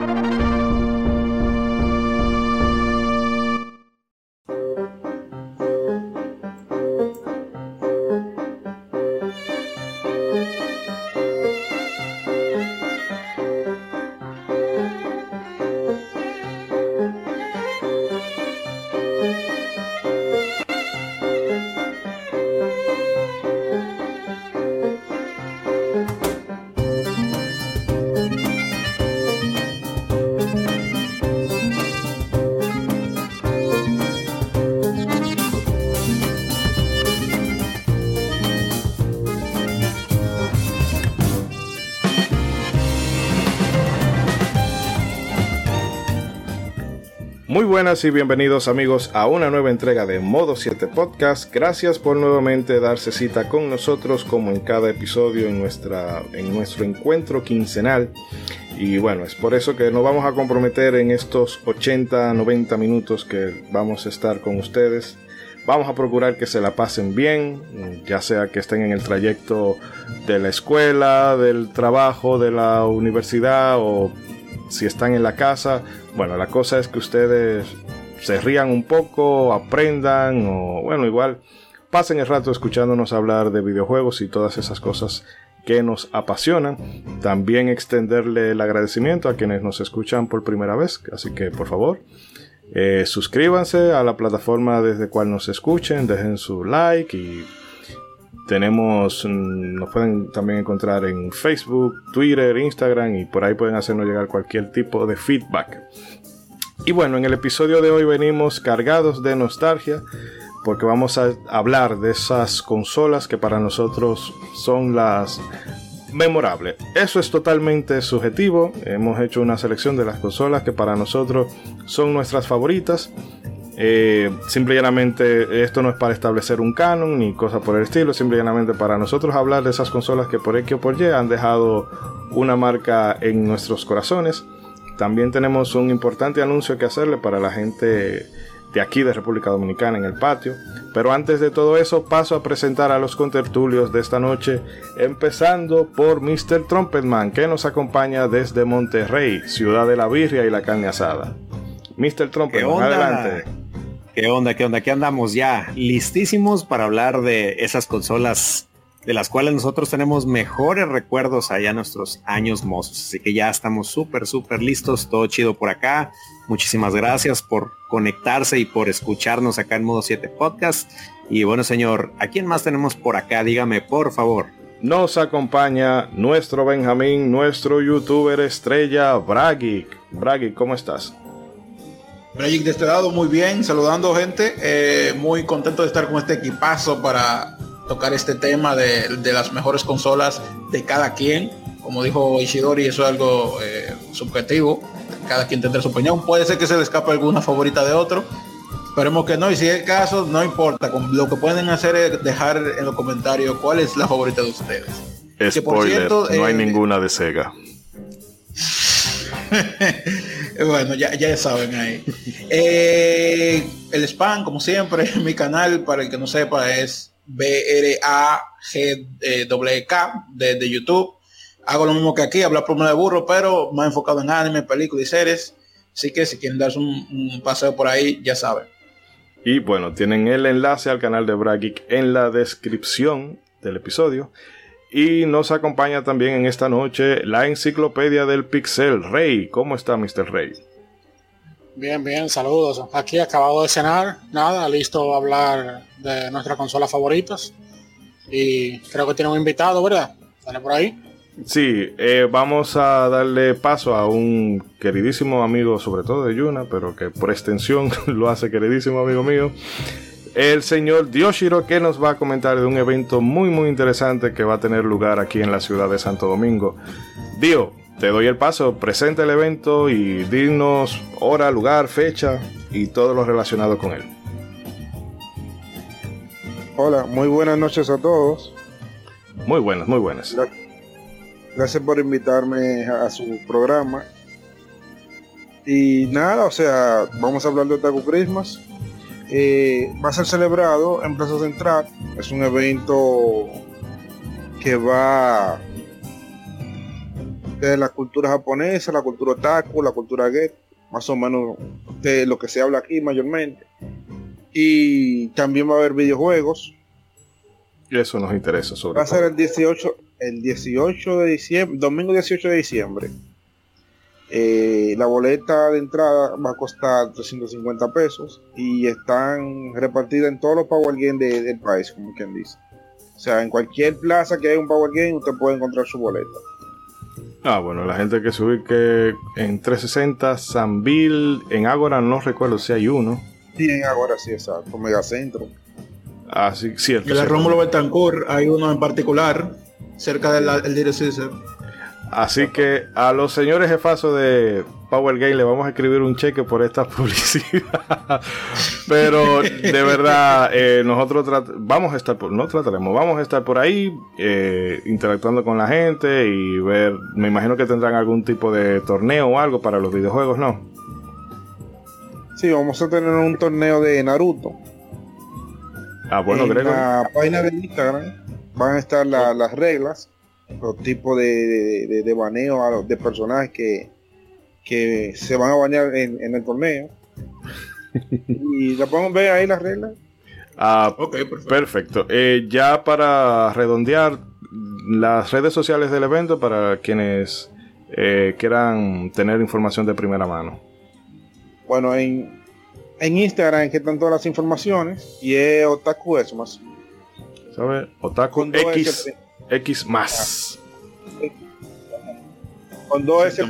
Muy buenas y bienvenidos amigos a una nueva entrega de Modo 7 Podcast. Gracias por nuevamente darse cita con nosotros como en cada episodio en, nuestra, en nuestro encuentro quincenal. Y bueno, es por eso que nos vamos a comprometer en estos 80, 90 minutos que vamos a estar con ustedes. Vamos a procurar que se la pasen bien, ya sea que estén en el trayecto de la escuela, del trabajo, de la universidad o si están en la casa, bueno, la cosa es que ustedes se rían un poco, aprendan o bueno, igual pasen el rato escuchándonos hablar de videojuegos y todas esas cosas que nos apasionan. También extenderle el agradecimiento a quienes nos escuchan por primera vez, así que por favor, eh, suscríbanse a la plataforma desde cual nos escuchen, dejen su like y tenemos, mm, nos pueden también encontrar en Facebook, Twitter, Instagram y por ahí pueden hacernos llegar cualquier tipo de feedback. Y bueno, en el episodio de hoy venimos cargados de nostalgia porque vamos a hablar de esas consolas que para nosotros son las memorables. Eso es totalmente subjetivo. Hemos hecho una selección de las consolas que para nosotros son nuestras favoritas eh, simplemente esto no es para establecer un canon ni cosa por el estilo, simplemente para nosotros hablar de esas consolas que por X o por Y han dejado una marca en nuestros corazones. También tenemos un importante anuncio que hacerle para la gente de aquí de República Dominicana en el patio. Pero antes de todo eso, paso a presentar a los contertulios de esta noche, empezando por Mr. Trumpetman, que nos acompaña desde Monterrey, ciudad de la birria y la carne asada. Mr. Trumpetman, adelante. ¿Qué onda? ¿Qué onda? Aquí andamos ya listísimos para hablar de esas consolas de las cuales nosotros tenemos mejores recuerdos allá en nuestros años mozos. Así que ya estamos súper, súper listos. Todo chido por acá. Muchísimas gracias por conectarse y por escucharnos acá en Modo 7 Podcast. Y bueno, señor, ¿a quién más tenemos por acá? Dígame, por favor. Nos acompaña nuestro Benjamín, nuestro youtuber estrella, Bragic. Bragic, ¿cómo estás? Magic de este lado, muy bien, saludando gente, eh, muy contento de estar con este equipazo para tocar este tema de, las mejores consolas de cada quien. Como dijo Ishidori, eso es algo eh, subjetivo, cada quien tendrá su opinión. Puede ser que se le escape alguna favorita de otro, esperemos que no, y si es el caso, no importa, lo que pueden hacer es dejar en los comentarios cuál es la favorita de ustedes. Spoiler, no hay eh, ninguna de Sega. bueno, ya, ya saben ahí. Eh, el spam, como siempre, mi canal, para el que no sepa, es B-R-A-G-W-K de, YouTube. Hago lo mismo que aquí, hablar por de burro, pero más enfocado en anime, películas y series. Así que si quieren darse un, paseo por ahí, ya saben. Y bueno, tienen el enlace al canal de Bragic en la descripción del episodio. Y nos acompaña también en esta noche la enciclopedia del Pixel. Rey, ¿cómo está Mr. Rey? Bien, bien, saludos. Aquí acabado de cenar, nada, listo a hablar de nuestras consolas favoritas. Y creo que tiene un invitado, ¿verdad? ¿Sale por ahí? Sí, eh, vamos a darle paso a un queridísimo amigo, sobre todo de Yuna, pero que por extensión lo hace queridísimo amigo mío el señor Dioshiro que nos va a comentar de un evento muy muy interesante que va a tener lugar aquí en la ciudad de Santo Domingo. Dio, te doy el paso, presenta el evento y dinos hora, lugar, fecha y todo lo relacionado con él. Hola, muy buenas noches a todos. Muy buenas, muy buenas. Gracias por invitarme a su programa. Y nada, o sea, vamos a hablar de Otaku Christmas eh, va a ser celebrado en Plaza Central. Es un evento que va de la cultura japonesa, la cultura otaku, la cultura gay, más o menos de lo que se habla aquí mayormente. Y también va a haber videojuegos. Y eso nos interesa sobre Va a ser el 18, el 18 de diciembre, domingo 18 de diciembre. Eh, la boleta de entrada va a costar 350 pesos y están repartidas en todos los Power Games del país, como quien dice. O sea, en cualquier plaza que haya un Power Game, usted puede encontrar su boleta. Ah, bueno, la gente que se ubique en 360, Sanville, en Ágora no recuerdo si hay uno. Sí, en Ágora sí, exacto, Megacentro. Ah, sí, cierto. En la Rómulo Betancourt hay uno en particular, cerca del Little Caesar. Así que a los señores jefazos de Power Game le vamos a escribir un cheque por esta publicidad. Pero de verdad, eh, nosotros vamos a estar por, no trataremos, vamos a estar por ahí eh, interactuando con la gente y ver, me imagino que tendrán algún tipo de torneo o algo para los videojuegos, ¿no? Sí, vamos a tener un torneo de Naruto. Ah, bueno, en la página de Instagram van a estar las reglas los tipos de, de, baneo de personajes que, que se van a bañar en, el torneo. y la podemos ver ahí las reglas. Ah, perfecto. Eh, ya para redondear las redes sociales del evento para quienes eh, quieran tener información de primera mano. Bueno, en, en Instagram que están todas las informaciones y es Otaku más ¿Sabes? Otaku X. X más. Con dos S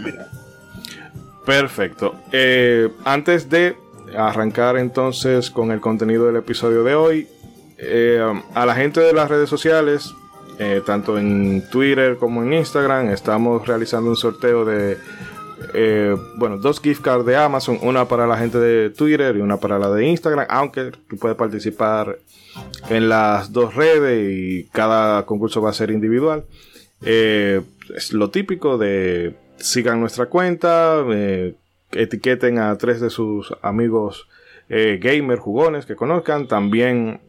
Perfecto. Eh, antes de arrancar entonces con el contenido del episodio de hoy, eh, a la gente de las redes sociales, eh, tanto en Twitter como en Instagram, estamos realizando un sorteo de, bueno, dos gift cards de Amazon, una para la gente de Twitter y una para la de Instagram, aunque tú puedes participar en las dos redes y cada concurso va a ser individual. Eh, es lo típico de sigan nuestra cuenta, eh, etiqueten a tres de sus amigos eh, gamer jugones que conozcan. También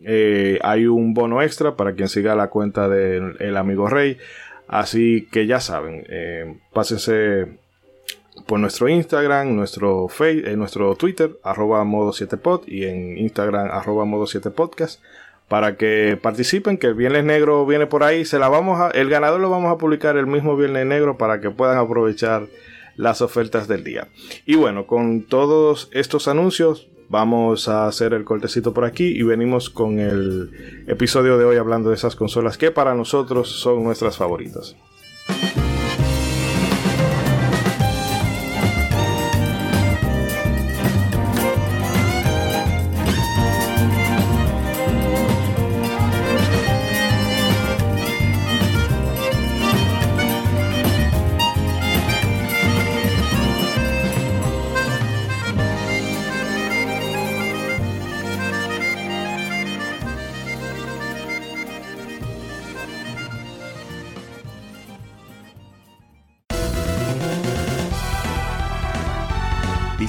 hay un bono extra para quien siga la cuenta del amigo Rey. Así que ya saben, pásense por nuestro Instagram, nuestro, Facebook, nuestro Twitter, arroba modo 7pod y en Instagram, arroba modo 7podcast para que participen, que el Viernes Negro viene por ahí. Se la vamos a, el ganador lo vamos a publicar el mismo Viernes Negro para que puedan aprovechar las ofertas del día. Y bueno, con todos estos anuncios, vamos a hacer el cortecito por aquí y venimos con el episodio de hoy hablando de esas consolas que para nosotros son nuestras favoritas.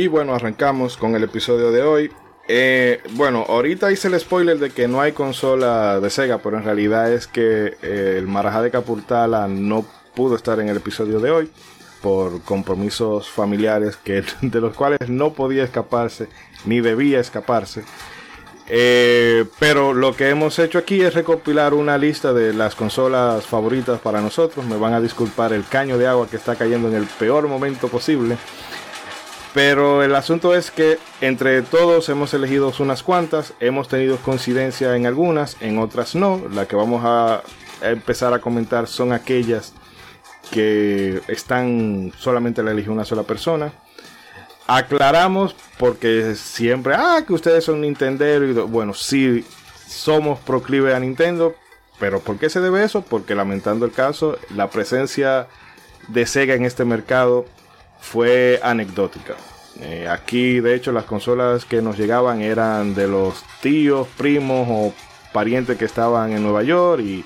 Y bueno, arrancamos con el episodio de hoy. Eh, bueno, ahorita hice el spoiler de que no hay consola de Sega, pero en realidad es que eh, el Marajá de Capurtala no pudo estar en el episodio de hoy por compromisos familiares que, de los cuales no podía escaparse ni debía escaparse. Eh, pero lo que hemos hecho aquí es recopilar una lista de las consolas favoritas para nosotros. Me van a disculpar el caño de agua que está cayendo en el peor momento posible. Pero el asunto es que entre todos hemos elegido unas cuantas, hemos tenido coincidencia en algunas, en otras no. La que vamos a empezar a comentar son aquellas que están solamente la eligió una sola persona. Aclaramos porque siempre, ah, que ustedes son Nintendo bueno, sí somos proclive a Nintendo, pero ¿por qué se debe eso? Porque lamentando el caso, la presencia de Sega en este mercado fue anecdótica. Eh, aquí, de hecho, las consolas que nos llegaban eran de los tíos, primos o parientes que estaban en Nueva York y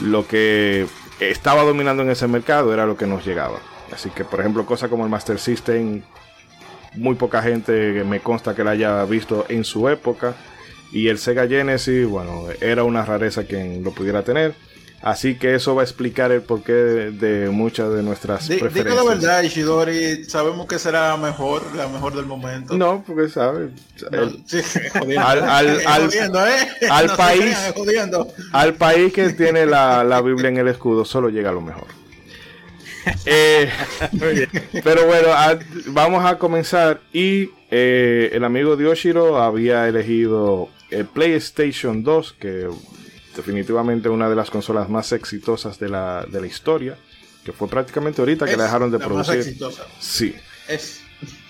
lo que estaba dominando en ese mercado era lo que nos llegaba. Así que, por ejemplo, cosas como el Master System, muy poca gente me consta que la haya visto en su época. Y el Sega Genesis, bueno, era una rareza quien lo pudiera tener. Así que eso va a explicar el porqué de, muchas de nuestras preferencias. Digo la verdad, Ishidori, sabemos que será mejor, la mejor del momento. No, porque sabe. al, país, al país que tiene la, la Biblia en el escudo, solo llega lo mejor. Eh, pero bueno, vamos a comenzar. Y eh, el amigo Dioshiro había elegido el PlayStation 2, que definitivamente una de las consolas más exitosas de la, de la historia, que fue prácticamente ahorita que la dejaron de producir. Sí. Es.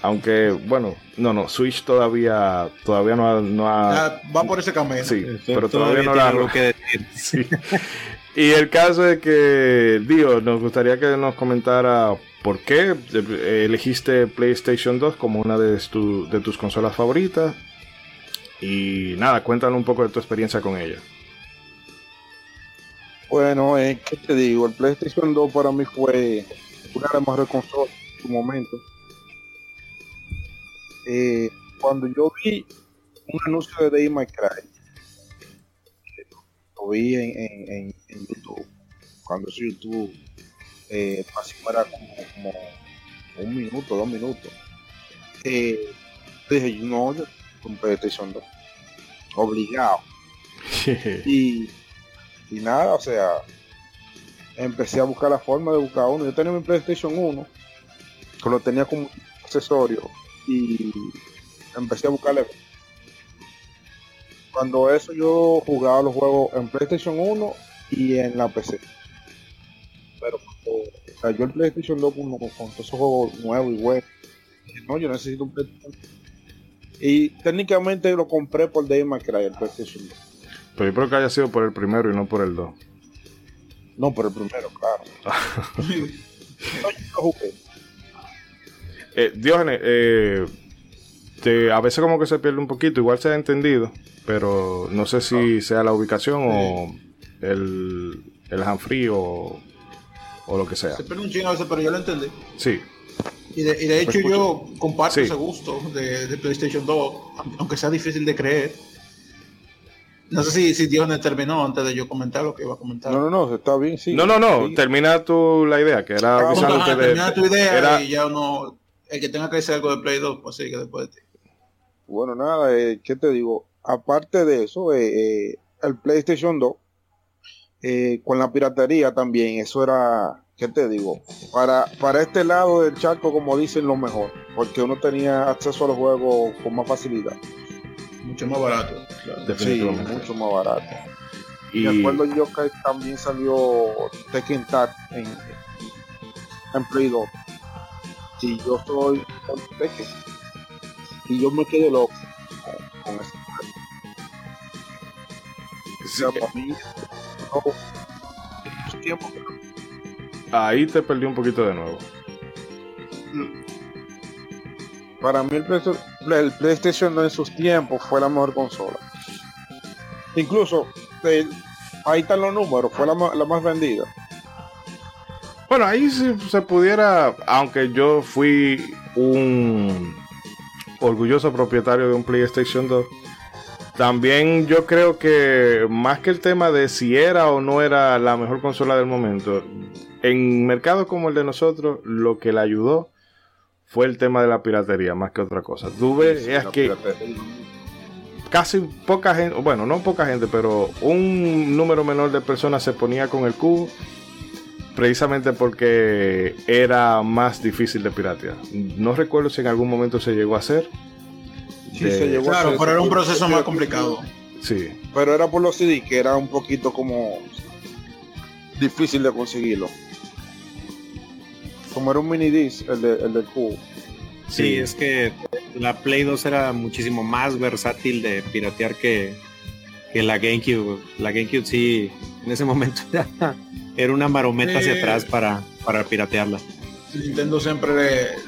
Aunque, bueno, no, no, Switch todavía todavía no ha... No ha va por ese camino. Sí, pero todavía, no la... Que decir. Y el caso es que, Dio, nos gustaría que nos comentara por qué elegiste PlayStation 2 como una de, de tus consolas favoritas. Y nada, cuéntanos un poco de tu experiencia con ella. Bueno, eh, ¿qué te digo? El PlayStation 2 para mí fue una de las mejores consolas en su momento. Eh, cuando yo vi un anuncio de Day My Cry, lo vi en, YouTube, cuando es YouTube, eh, era como, un minuto, dos minutos. Eh, dije, no, yo con PlayStation 2, obligado. y y nada, o sea, empecé a buscar la forma de buscar uno. Yo tenía mi PlayStation 1, que lo tenía como accesorio, y empecé a buscarle. Cuando eso yo jugaba los juegos en PlayStation 1 y en la PC. Pero o sea, yo el PlayStation 2 con, con todos esos juegos nuevos y buenos, no, yo necesito un PlayStation. Y técnicamente lo compré por Dave McCray, el PlayStation 2. Pero yo creo que haya sido por el primero y no por el 2. No, por el primero, claro. eh, Diógenes, eh, a veces como que se pierde un poquito, igual se ha entendido, pero no sé si sea la ubicación o el, el hanfree o, o lo que sea. Se pierde un chingo a veces, pero yo lo entendí. Sí. Y de, y de hecho yo comparto ese gusto de, de PlayStation 2, aunque sea difícil de creer no sé si, si Dios terminó antes de yo comentar lo que iba a comentar. No, no, no, está bien, sí. No, no, no, termina tu la idea, que era ah, de, termina tu idea y ya uno, el que tenga que decir algo de Play 2, pues sigue después de ti. Bueno, nada, eh, ¿qué te digo? Aparte de eso, eh, eh, el PlayStation 2, eh, con la piratería también, eso era, ¿qué te digo? Para, para este lado del charco, como dicen, lo mejor, porque uno tenía acceso a los juegos con más facilidad. Mucho más barato. Definitivamente. Sí, mucho más barato. Y recuerdo yo que también salió Tekken Tag en, en Play 2. Y yo soy Tekken. Y yo me quedé loco con, con ese sí. Ahí te perdí un poquito de nuevo. Para mí el PlayStation, en sus tiempos fue la mejor consola. Incluso ahí están los números, fue la, más vendida. Bueno, ahí si se pudiera, aunque yo fui un orgulloso propietario de un PlayStation 2. También yo creo que más que el tema de si era o no era la mejor consola del momento, en mercados como el de nosotros, lo que le ayudó fue el tema de la piratería, más que otra cosa. Tú ves, es que casi poca gente, bueno, no poca gente, pero un número menor de personas se ponía con el cubo precisamente porque era más difícil de piratear. No recuerdo si en algún momento se llegó a hacer. Sí, se llegó claro, a hacer, pero era un proceso más complicado. Sí. Pero era por los CD que era un poquito como difícil de conseguirlo. Como era un mini disc, el, de, el del cubo. Sí, es que la Play 2 era muchísimo más versátil de piratear que, que la GameCube. La GameCube sí, en ese momento era, una marometa hacia atrás para, para piratearla. Nintendo siempre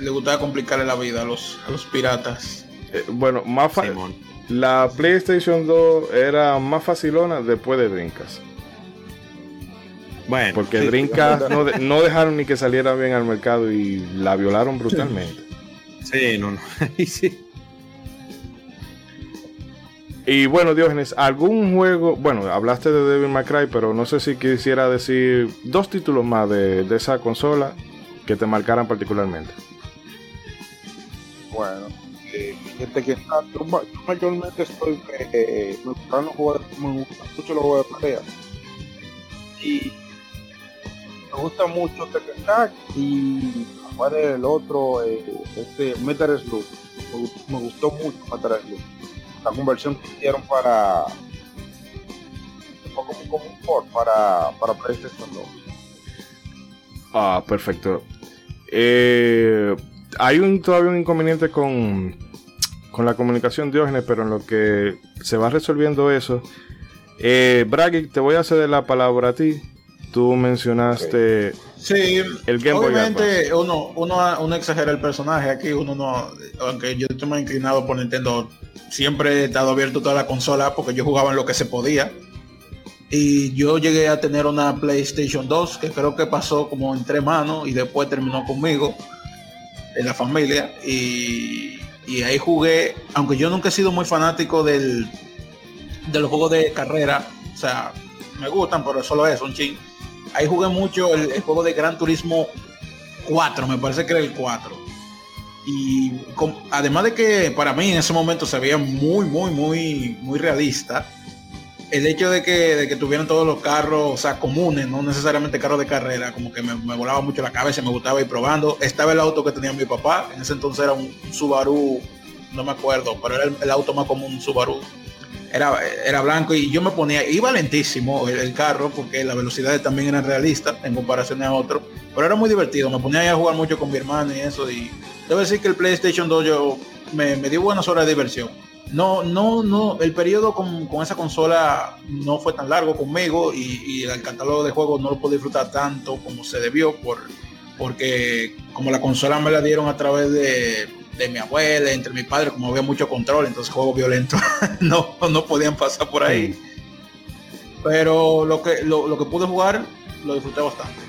le, gustaba complicarle la vida a los, a los piratas. Eh, bueno, más fácil. La PlayStation 2 era más facilona después de Drinkas. Bueno, porque Drinkas no, no dejaron ni que saliera bien al mercado y la violaron brutalmente. Sí, no, no. sí. Y bueno, Diógenes, ¿algún juego? Bueno, hablaste de Devil May Cry, pero no sé si quisiera decir dos títulos más de, esa consola que te marcaran particularmente. Bueno, eh, gente que está, yo, mayormente estoy, eh, me, gustan los juegos, me gustan mucho los juegos de pelea. Y me gusta mucho Tekken y cuál es el otro, eh, este Metal Slug. Me, gustó mucho Metal Slug. La conversión que hicieron para como, como un port para, para PlayStation 2. Ah, perfecto. Eh, hay un todavía un inconveniente con, con la comunicación Diógenes, pero en lo que se va resolviendo eso. Eh, Bragi, te voy a ceder la palabra a ti. Tú mencionaste Sí, el Game obviamente uno, uno, uno exagera el personaje aquí, uno no, aunque yo estoy más inclinado por Nintendo, siempre he estado abierto toda la consola porque yo jugaba en lo que se podía. Y yo llegué a tener una PlayStation 2 que creo que pasó como entre manos y después terminó conmigo en la familia. Y, y ahí jugué, aunque yo nunca he sido muy fanático del, de los juegos de carrera, o sea, me gustan, pero solo es un ching ahí jugué mucho el, juego de Gran Turismo 4, me parece que era el 4. Y además de que para mí en ese momento se veía muy, muy, muy, muy realista, el hecho de que, de que tuvieran todos los carros, o sea, comunes, no necesariamente carros de carrera, como que me, volaba mucho la cabeza, me gustaba ir probando. Estaba el auto que tenía mi papá, en ese entonces era un, Subaru, no me acuerdo, pero era el, auto más común, Subaru era, era blanco y yo me ponía, iba lentísimo el, carro porque las velocidades también eran realistas en comparación a otro, pero era muy divertido, me ponía a jugar mucho con mi hermano y eso y debo decir que el PlayStation 2 yo me, dio buenas horas de diversión. No, no, no, el periodo con, esa consola no fue tan largo conmigo y, el catálogo de juegos no lo pude disfrutar tanto como se debió por, porque como la consola me la dieron a través de de mi abuela, entre mi padre, como había mucho control, entonces juegos violentos no, no podían pasar por ahí. Pero lo que, lo, que pude jugar lo disfruté bastante.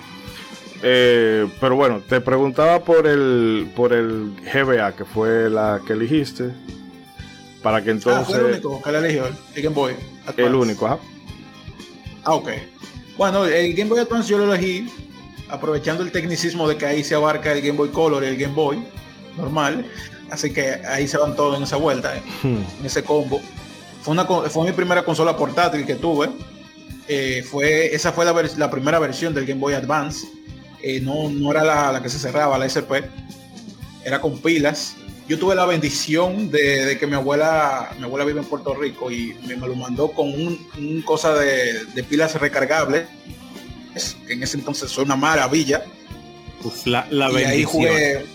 Eh, pero bueno, te preguntaba por el por el GBA, que fue la que elegiste. Para que entonces. Ah, fue el único que le eligió, el Game Boy. El único, ajá. Ah, ok. Bueno, el Game Boy Advance yo lo elegí aprovechando el tecnicismo de que ahí se abarca el Game Boy Color y el Game Boy normal. Así que ahí se van todos en esa vuelta, eh, hmm. en ese combo. Fue, una, fue mi primera consola portátil que tuve. Eh, fue, esa fue la, primera versión del Game Boy Advance. Eh, no, no era la, que se cerraba, la SP. Era con pilas. Yo tuve la bendición de, que mi abuela, mi abuela vive en Puerto Rico y me, lo mandó con un, cosa de, pilas recargables. Que en ese entonces fue una maravilla. la, la y ahí jugué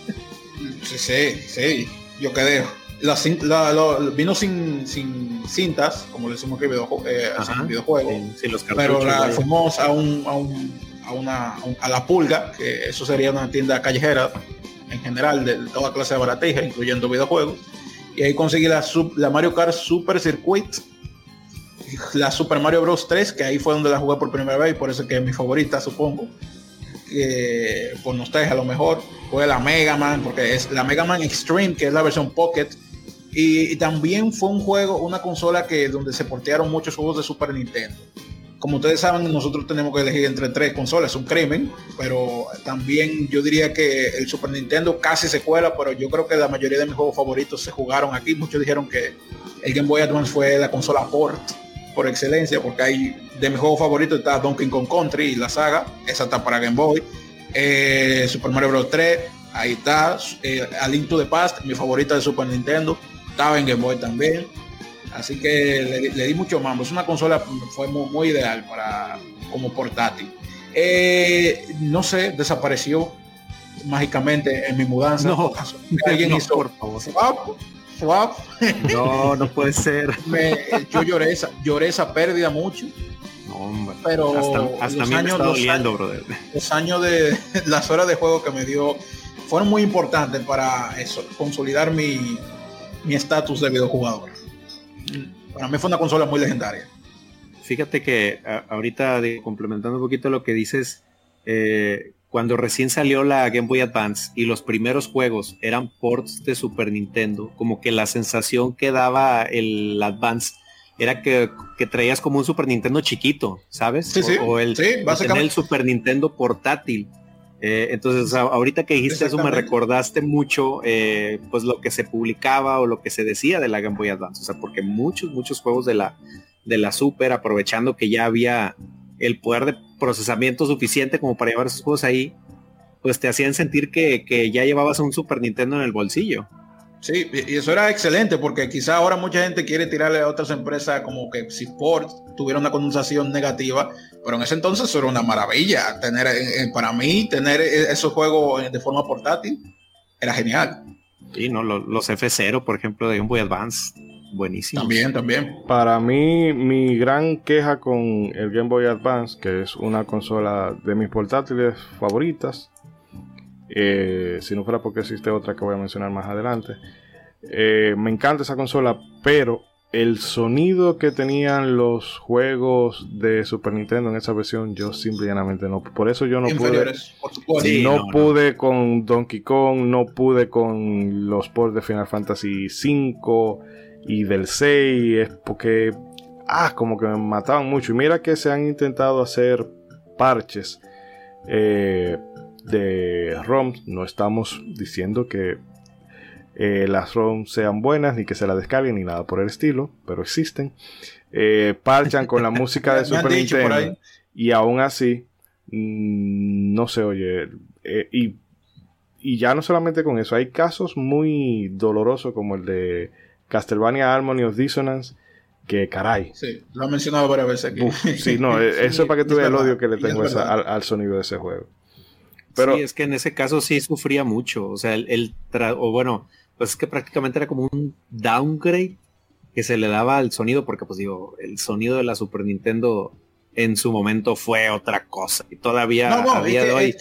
Sí, sí, sí, yo quedé. La, vino sin, sin cintas, como le decimos que eh, videojuego, pero la fuimos a, un, a, un, a, una, a la pulga, que eso sería una tienda callejera en general de toda clase de baratija, incluyendo videojuegos. Y ahí conseguí la, la Mario Kart Super Circuit, la Super Mario Bros. 3, que ahí fue donde la jugué por primera vez y por eso que es mi favorita, supongo por nostalgia a lo mejor, fue la Mega Man, porque es la Mega Man Extreme, que es la versión Pocket, Y, también fue un juego, una consola que donde se portearon muchos juegos de Super Nintendo. Como ustedes saben, nosotros tenemos que elegir entre tres consolas, es un crimen, pero también yo diría que el Super Nintendo casi se cuela, pero yo creo que la mayoría de mis juegos favoritos se jugaron aquí. Muchos dijeron que el Game Boy Advance fue la consola port por excelencia, porque hay de mis juegos favoritos está Donkey Kong Country y la saga, esa está para Game Boy. Eh, Super Mario Bros. 3, ahí está. Eh, A Link to the Past, mi favorita de Super Nintendo, estaba en Game Boy también. Así que le, di mucho mambo. Es una consola fue muy, ideal para como portátil. Eh, no sé, desapareció mágicamente en mi mudanza. No, alguien hizo por favor. No, no puede ser. yo lloré esa, lloré esa pérdida mucho. Pero hasta, los, años, los, años, de las horas de juego que me dio fueron muy importantes para eso, consolidar mi estatus de videojugador. Para mí fue una consola muy legendaria. Fíjate que ahorita complementando un poquito lo que dices, eh, cuando recién salió la Game Boy Advance y los primeros juegos eran ports de Super Nintendo, como que la sensación que daba el Advance era que, traías como un Super Nintendo chiquito, ¿sabes? o, el, el Super Nintendo portátil. Eh, entonces, ahorita que dijiste eso, me recordaste mucho eh, pues lo que se publicaba o lo que se decía de la Game Boy Advance. O sea, porque muchos, muchos juegos de la, de la Super, aprovechando que ya había el poder de procesamiento suficiente como para llevar esos juegos ahí, pues te hacían sentir que, que ya llevabas un Super Nintendo en el bolsillo. Sí, y eso era excelente porque quizá ahora mucha gente quiere tirarle a otras empresas como que si Ford tuviera una condensación negativa, pero en ese entonces eso era una maravilla. Tener, eh, eh, para mí, tener e, esos juegos de forma portátil era genial. Sí, no, los, F0, por ejemplo, de Game Boy Advance, buenísimo. También, también. Para mí, mi gran queja con el Game Boy Advance, que es una consola de mis portátiles favoritas, eh, si no fuera porque existe otra que voy a mencionar más adelante. Eh, me encanta esa consola, pero el sonido que tenían los juegos de Super Nintendo en esa versión, yo simplemente no. Por eso yo no pude. no, pude con Donkey Kong, no pude con los ports de Final Fantasy V y del 6. Es porque. Ah, como que me mataban mucho. Y mira que se han intentado hacer parches. Eh, de ROMs. No estamos diciendo que eh, las ROMs sean buenas, ni que se las descarguen, ni nada por el estilo, pero existen. Eh, parchan con la música de Super Nintendo y aún así mm, no se oye. Eh, y, y, ya no solamente con eso, hay casos muy dolorosos como el de Castlevania Harmony of Dissonance. Que caray. Sí, lo he mencionado varias veces aquí. sí, no, eso es para que tú veas el odio que le tengo al sonido de ese juego sí, es que en ese caso sí sufría mucho. O sea, el, o bueno, pues es que prácticamente era como un downgrade que se le daba al sonido, porque pues digo, el sonido de la Super Nintendo en su momento fue otra cosa. Y todavía a día de hoy,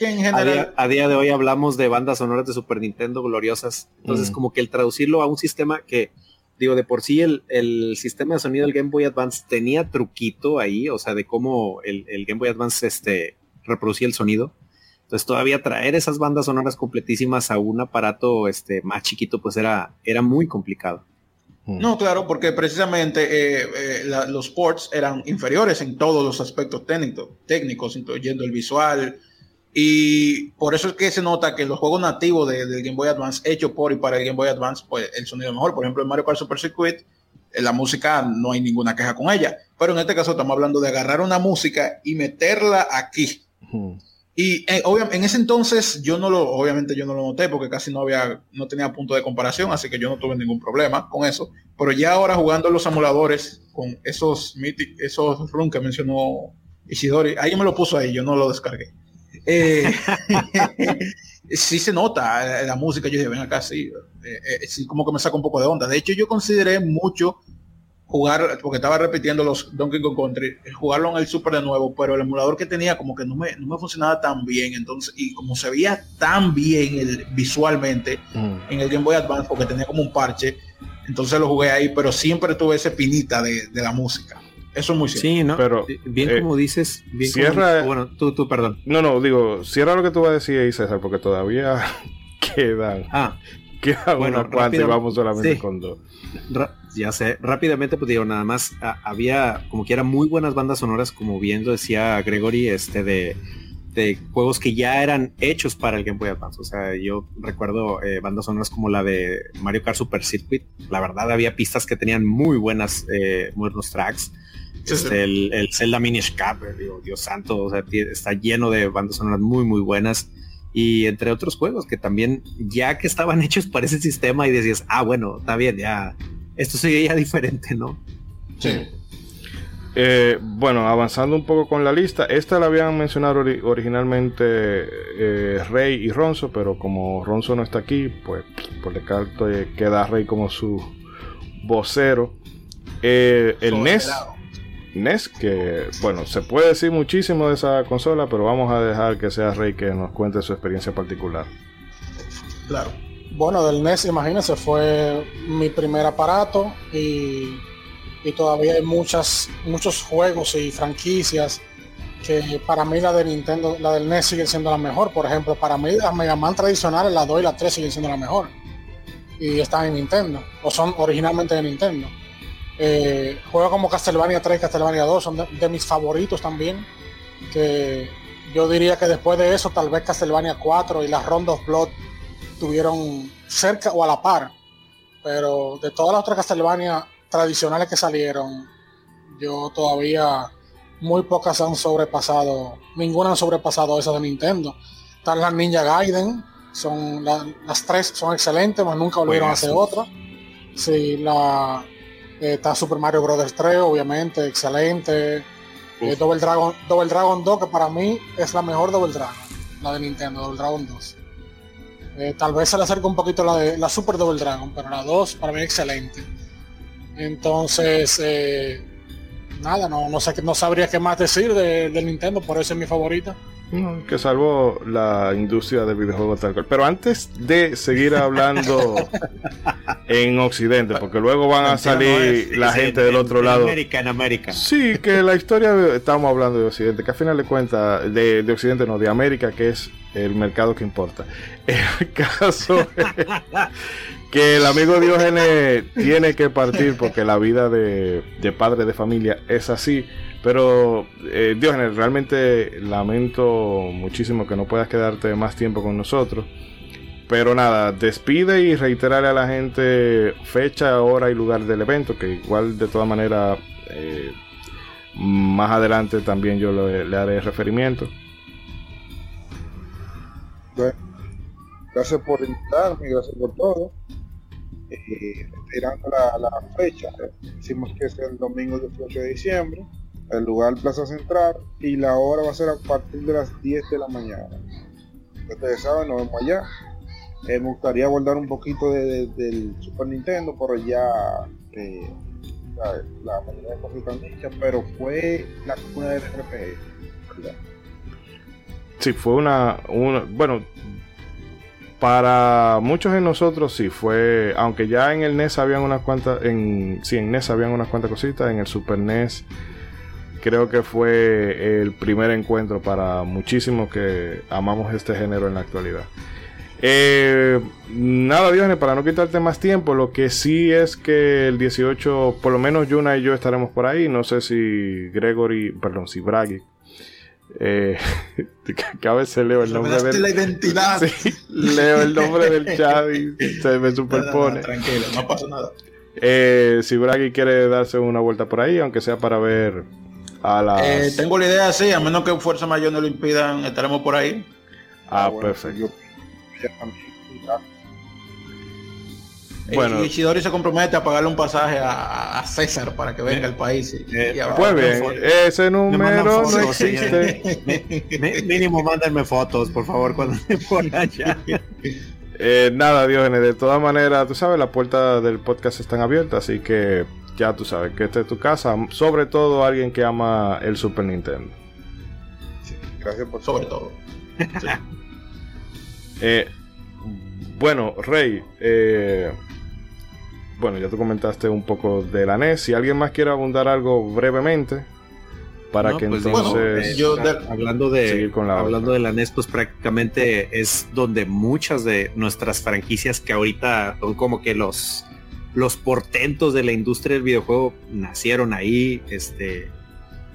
a, día, de hoy hablamos de bandas sonoras de Super Nintendo gloriosas. Entonces, mm. como que el traducirlo a un sistema que, digo, de por sí el, el, sistema de sonido del Game Boy Advance tenía truquito ahí, o sea, de cómo el, el Game Boy Advance este, reproducía el sonido. Entonces todavía traer esas bandas sonoras completísimas a un aparato este, más chiquito pues era, era muy complicado. Mm. No, claro, porque precisamente eh, eh, los ports eran inferiores en todos los aspectos técnicos, técnicos, incluyendo el visual. Y por eso es que se nota que los juegos nativos del Game Boy Advance, hechos por y para el Game Boy Advance, pues el sonido es mejor. Por ejemplo, en Mario Kart Super Circuit, eh, la música no hay ninguna queja con ella. Pero en este caso estamos hablando de agarrar una música y meterla aquí. Y eh, en ese entonces yo no lo, obviamente yo no lo noté porque casi no había, no tenía punto de comparación, así que yo no tuve ningún problema con eso. Pero ya ahora jugando los emuladores con esos esos runs que mencionó Ishidori, ahí me lo puso ahí, yo no lo descargué. Eh, sí se nota la música, yo dije, ven acá, sí, eh, sí, como que me saca un poco de onda. De hecho, yo consideré mucho jugar, porque estaba repitiendo los Donkey Kong Country, jugarlo en el Super de nuevo, pero el emulador que tenía como que no me, no me funcionaba tan bien, entonces, y como se veía tan bien el, visualmente mm. en el Game Boy Advance, porque tenía como un parche, entonces lo jugué ahí, pero siempre tuve ese pinita de, la música. Eso es muy cierto. Sí, ¿no? Pero, bien eh, como dices, bien cierra, bueno, tú, tú, perdón. No, no, digo, cierra lo que tú vas a decir ahí, César, porque todavía quedan. Ah, Queda Bueno, una cuanta y vamos solamente sí. con dos. Ra- ya sé, rápidamente pues digo, nada más a- había como que eran muy buenas bandas sonoras, como bien lo decía Gregory, este de, de juegos que ya eran hechos para el Game Boy Advance. O sea, yo recuerdo eh, bandas sonoras como la de Mario Kart Super Circuit. La verdad había pistas que tenían muy buenas, eh, muy buenos tracks. Sí, sí. Este, el, el Zelda Minish Cap, eh, digo, Dios santo, o sea, está lleno de bandas sonoras muy, muy buenas. Y entre otros juegos que también, ya que estaban hechos para ese sistema y decías, ah, bueno, está bien, ya, esto sería ya diferente, ¿no? Sí. Eh, bueno, avanzando un poco con la lista, esta la habían mencionado ori- originalmente eh, Rey y Ronzo, pero como Ronzo no está aquí, pues por descarto eh, queda Rey como su vocero. Eh, el NES. NES, que bueno, se puede decir muchísimo de esa consola, pero vamos a dejar que sea Rey que nos cuente su experiencia particular. Claro. Bueno, del NES, imagínense, fue mi primer aparato y, y todavía hay muchas, muchos juegos y franquicias que para mí la de Nintendo, la del NES sigue siendo la mejor. Por ejemplo, para mí las Mega Man tradicionales, la 2 y la 3 siguen siendo la mejor. Y están en Nintendo, o son originalmente de Nintendo. Eh, juegos como Castlevania 3 y Castlevania 2 son de, de mis favoritos también. Que yo diría que después de eso, tal vez Castlevania 4 y las Rondo of Blood tuvieron cerca o a la par. Pero de todas las otras Castlevania tradicionales que salieron, yo todavía muy pocas han sobrepasado, ninguna han sobrepasado esas de Nintendo. Están las Ninja Gaiden, son la- las tres son excelentes, mas nunca volvieron a hacer otra. Sí, la está Super Mario Bros. 3, obviamente, excelente. Eh, Double Dragon, Double Dragon 2, que para mí es la mejor Double Dragon, la de Nintendo, Double Dragon 2. Eh, tal vez se le acerca un poquito la de la Super Double Dragon, pero la 2 para mí es excelente. Entonces, eh, nada, no, no sé qué- no sabría qué más decir de, del Nintendo, por eso es mi favorita. No, que salvó la industria del videojuego tal cual. Pero antes de seguir hablando en Occidente, porque luego van a salir la gente en- del otro lado. América, en América. Sí, que la historia, estamos hablando de Occidente, que a final de cuentas, de, de Occidente no, de América, que es el mercado que importa. El caso es que el amigo Diógenes tiene que partir porque la vida de, de padre de familia es así. Pero eh, Diógenes, realmente lamento muchísimo que no puedas quedarte más tiempo con nosotros. Pero nada, despide y reiterarle a la gente fecha, hora y lugar del evento, que igual de todas maneras eh, más adelante también yo le, le haré referimiento. Bueno, gracias por invitarme, gracias por todo. Eh, tirando la, la fecha, decimos que es el domingo 18 de diciembre, el lugar Plaza Central y la hora va a ser a partir de las 10 de la mañana. Ustedes saben, nos vemos allá. Eh, me gustaría abordar un poquito de- de- del Super Nintendo, pero ya eh, la, la mayoría de cosas están dichas, pero fue la cuna del RPG. ¿verdad? Sí, fue una, una- Bueno, para muchos de nosotros sí fue. Aunque ya en el NES habían unas cuantas. En, sí, en NES habían unas cuantas cositas. En el Super NES creo que fue el primer encuentro para muchísimos que amamos este género en la actualidad. Eh, nada, Diógenes, para no quitarte más tiempo, lo que sí es que el 18, por lo menos Yuna y yo estaremos por ahí. No sé si Gregory, perdón, si Bragi. Eh, que a veces leo el nombre del la identidad. Sí, leo el nombre del chat y se me No, no, superpone. no, tranquilo, no pasa nada. Eh, si Bragi quiere darse una vuelta por ahí, aunque sea para ver a las. Eh, tengo la idea, sí, a menos que Fuerza Mayor no lo impidan, estaremos por ahí. Ah, bueno, perfecto. yo-. Bueno. Y Ishidori se compromete a pagarle un pasaje a, a César para que venga al país. y- Eh, y Pues bien, ese número no existe. Mínimo mándenme fotos, por favor, cuando esté por allá. Eh, nada, Diógenes, de todas maneras, tú sabes, las puertas del podcast están abiertas, así que ya tú sabes que esta es tu casa, sobre todo alguien que ama el Super Nintendo. Gracias por Sobre todo. Eh, bueno, Rey, eh, bueno, ya tú comentaste un poco de la NES. Si alguien más quiere abundar algo brevemente, para que pues, entonces yo hablando de hablando de la NES pues prácticamente es donde muchas de nuestras franquicias que ahorita son como que los los portentos de la industria del videojuego nacieron ahí este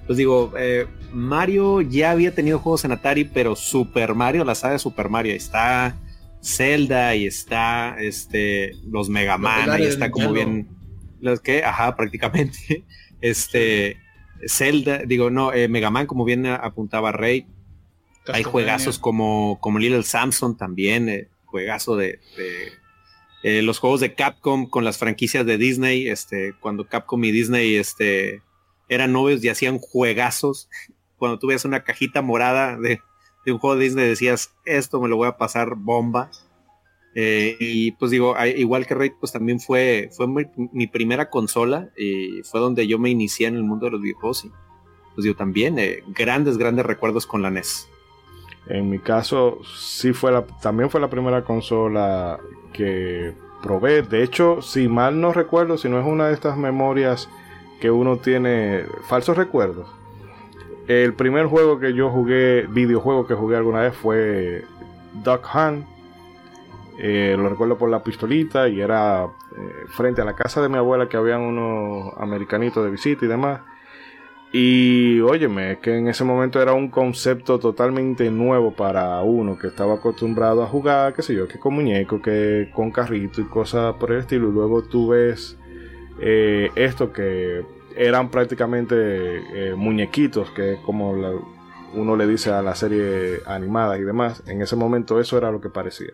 pues digo eh, Mario ya había tenido juegos en Atari pero Super Mario la saga de Super Mario está Zelda y está este los Mega Man ahí está como bien los que ajá prácticamente este Zelda, digo, no, eh, Mega Man, como bien apuntaba Rey. Hay juegazos como, como Little Samson también, eh, juegazo de, eh, los juegos de Capcom con las franquicias de Disney, este, cuando Capcom y Disney este, eran novios y hacían juegazos. Cuando tú ves una cajita morada de, de un juego de Disney decías, esto me lo voy a pasar bomba. Eh, y pues digo, igual que Rey, pues también fue, fue mi, primera consola y fue donde yo me inicié en el mundo de los videojuegos. Y pues digo, también eh, grandes, grandes recuerdos con la NES. En mi caso, sí fue la, también fue la primera consola que probé. De hecho, si mal no recuerdo, si no es una de estas memorias que uno tiene falsos recuerdos. El primer juego que yo jugué, videojuego que jugué alguna vez fue Duck Hunt eh, lo recuerdo por la pistolita y era eh, frente a la casa de mi abuela que habían unos americanitos de visita y demás. Y óyeme, que en ese momento era un concepto totalmente nuevo para uno que estaba acostumbrado a jugar, qué sé yo, que con muñeco, que con carrito y cosas por el estilo. Y luego tú ves eh, esto que eran prácticamente muñequitos, que como uno le dice a la serie animada y demás. En ese momento eso era lo que parecía.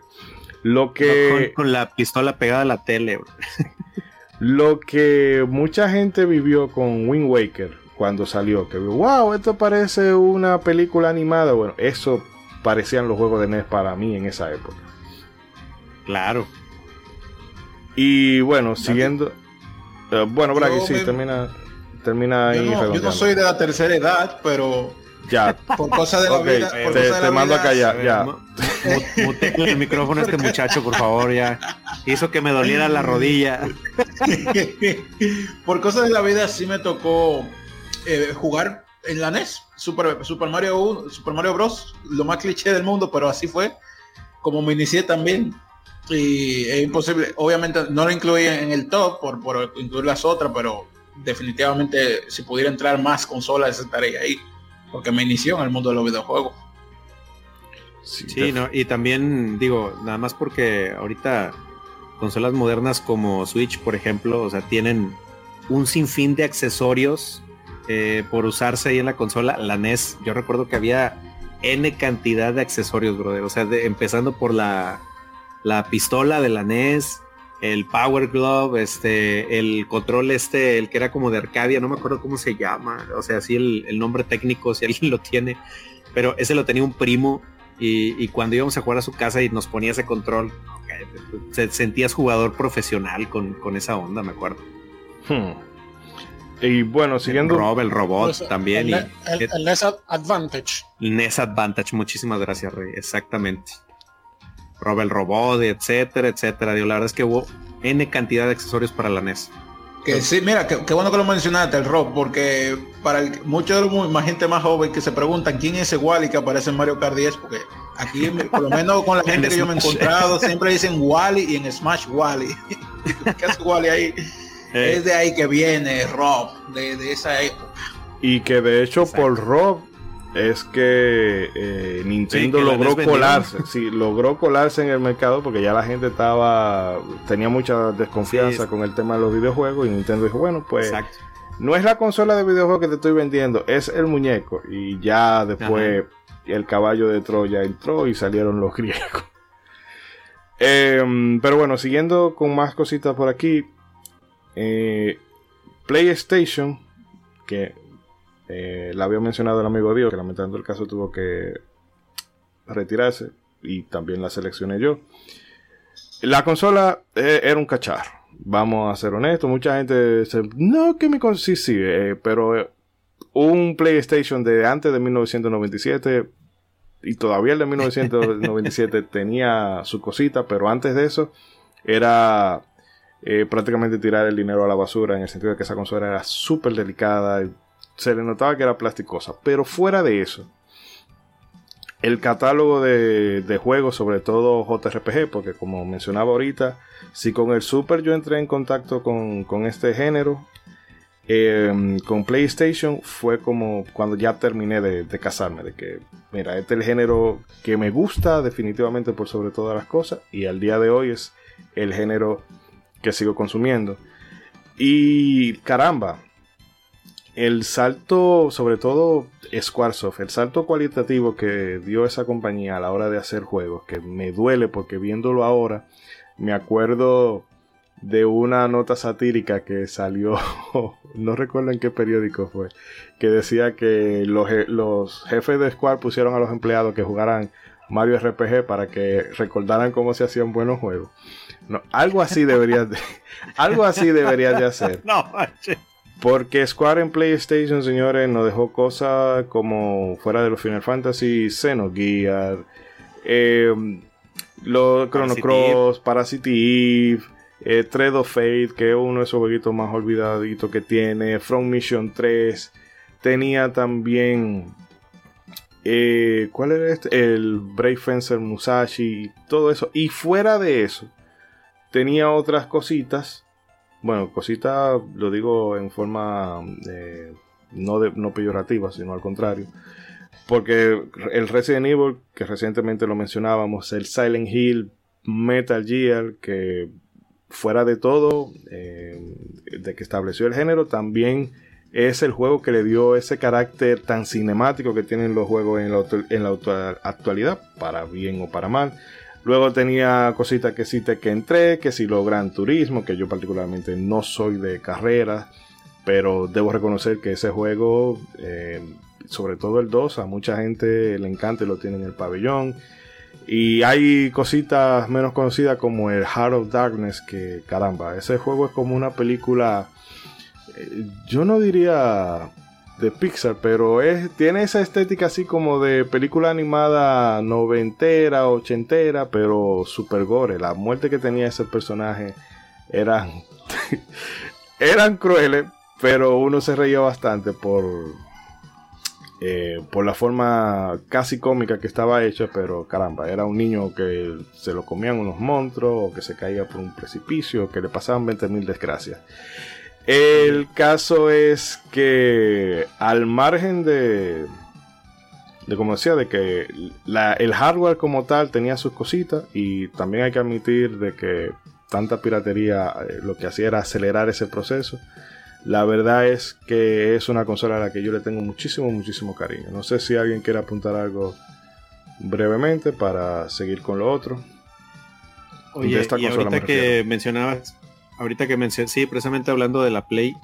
Lo que. con, la pistola pegada a la tele, Lo que mucha gente vivió con Wind Waker cuando salió, que wow, esto parece una película animada. Bueno, eso parecían los juegos de NES para mí en esa época. Claro. Y bueno, siguiendo. Eh, bueno, Bragi, sí, termina, termina ahí. yo no soy de la tercera edad, pero ya. Por cosa de la vida. te, mando a callar, ya. el micrófono a este muchacho, por favor, ya. Hizo que me doliera la rodilla. por cosa de la vida sí me tocó eh, jugar en la NES. Super, Super Mario 1, Super Mario Bros. Lo más cliché del mundo, pero así fue. Como me inicié también. Y es imposible. Obviamente no lo incluí en el top por, por incluir las otras, pero definitivamente si pudiera entrar más consolas estaría ahí porque me inició en el mundo de los videojuegos. Sí, no, y también digo, nada más porque ahorita consolas modernas como Switch, por ejemplo, o sea, tienen un sinfín de accesorios eh, por usarse ahí en la consola. La NES, yo recuerdo que había N cantidad de accesorios, brother. O sea, empezando por la, la pistola de la NES, el Power Glove, este, el control este, el que era como de Arcadia, no me acuerdo cómo se llama, o sea, sí el, nombre técnico, si alguien lo tiene, pero ese lo tenía un primo y, cuando íbamos a jugar a su casa y nos ponía ese control, se, sentías jugador profesional con, esa onda, me acuerdo. Hmm. Y bueno, siguiendo... El, Rob, el robot pues, también. El, el, NES Advantage. El NES Advantage, muchísimas gracias, Rey, exactamente. Rob el Robot, etcétera, etcétera. Digo, la verdad es que hubo N cantidad de accesorios para la NES. Que sí, mira, qué bueno que lo mencionaste, el Rob, porque para el, los más gente más joven que se preguntan quién es ese Wally que aparece en Mario Kart 10, porque aquí, por lo menos con la gente que yo me he encontrado, siempre dicen Wally y en Smash Wally. ¿Qué hace Wally ahí? Eh. Es de ahí que viene Rob, de, de esa época. Y que de hecho por Rob es que eh, Nintendo logró colarse, sí, logró colarse en el mercado porque ya la gente estaba, tenía mucha desconfianza con el tema de los videojuegos y Nintendo dijo, bueno, pues no es la consola de videojuegos que te estoy vendiendo, es el muñeco. Y ya después el caballo de Troya entró y salieron los griegos. Em, pero bueno, siguiendo con más cositas por aquí, eh, PlayStation, que eh, la había mencionado el amigo Dios, que lamentando el caso tuvo que retirarse y también la seleccioné yo. La consola eh, era un cacharro, vamos a ser honestos. Mucha gente dice, no, que mi consola, sí, sí, eh, pero un PlayStation de antes de 1997 y todavía el de 1997 tenía su cosita, pero antes de eso era prácticamente tirar el dinero a la basura en el sentido de que esa consola era súper delicada se le notaba que era plasticosa. Pero fuera de eso, el catálogo de, de, juegos, sobre todo JRPG, porque como mencionaba ahorita, si con el Super yo entré en contacto con, con este género, eh, con PlayStation fue como cuando ya terminé de, de, casarme, de que, mira, este es el género que me gusta definitivamente por sobre todas las cosas, y al día de hoy es el género que sigo consumiendo. Y caramba, el salto, sobre todo Squaresoft, el salto cualitativo que dio esa compañía a la hora de hacer juegos, que me duele porque viéndolo ahora, me acuerdo de una nota satírica que salió, no recuerdo en qué periódico fue, que decía que los, los jefes de Square pusieron a los empleados que jugaran Mario RPG para que recordaran cómo se hacían buenos juegos. No, algo así debería de, algo así de hacer. No, porque Square en PlayStation, señores, nos dejó cosas como fuera de los Final Fantasy, Xenogear, eh, los Chrono Cross, Parasite Eve, eh, Thread of Fate, que es uno de esos jueguitos más olvidaditos que tiene, From Mission 3, tenía también, eh, ¿cuál era este? El Brave Fencer Musashi, todo eso. Y fuera de eso, tenía otras cositas bueno, cosita lo digo en forma eh, no, peyorativa, sino al contrario. Porque el Resident Evil, que recientemente lo mencionábamos, el Silent Hill, Metal Gear, que fuera de todo, eh, de que estableció el género, también es el juego que le dio ese carácter tan cinemático que tienen los juegos en la actualidad, para bien o para mal. Luego tenía cositas que sí te que entré, que si Gran Turismo, que yo particularmente no soy de carreras, pero debo reconocer que ese juego, eh, sobre todo el 2, a mucha gente le encanta y lo tiene en el pabellón. Y hay cositas menos conocidas como el Heart of Darkness, que caramba, ese juego es como una película, eh, yo no diría de Pixar, pero es, tiene esa estética así como de película animada noventera, ochentera, pero super gore. La muerte que tenía ese personaje eran, eran crueles, pero uno se reía bastante por, eh, por la forma casi cómica que estaba hecha, pero caramba, era un niño que se lo comían unos monstruos, o que se caía por un precipicio, que le pasaban 20 mil desgracias. El caso es que al margen de, de como decía, de que el hardware como tal tenía sus cositas y también hay que admitir de que tanta piratería eh, lo que hacía era acelerar ese proceso. La verdad es que es una consola a la que yo le tengo muchísimo, muchísimo cariño. No sé si alguien quiere apuntar algo brevemente para seguir con lo otro. Oye, y ahorita que mencionabas ahorita que mencioné, sí, precisamente hablando de la Play,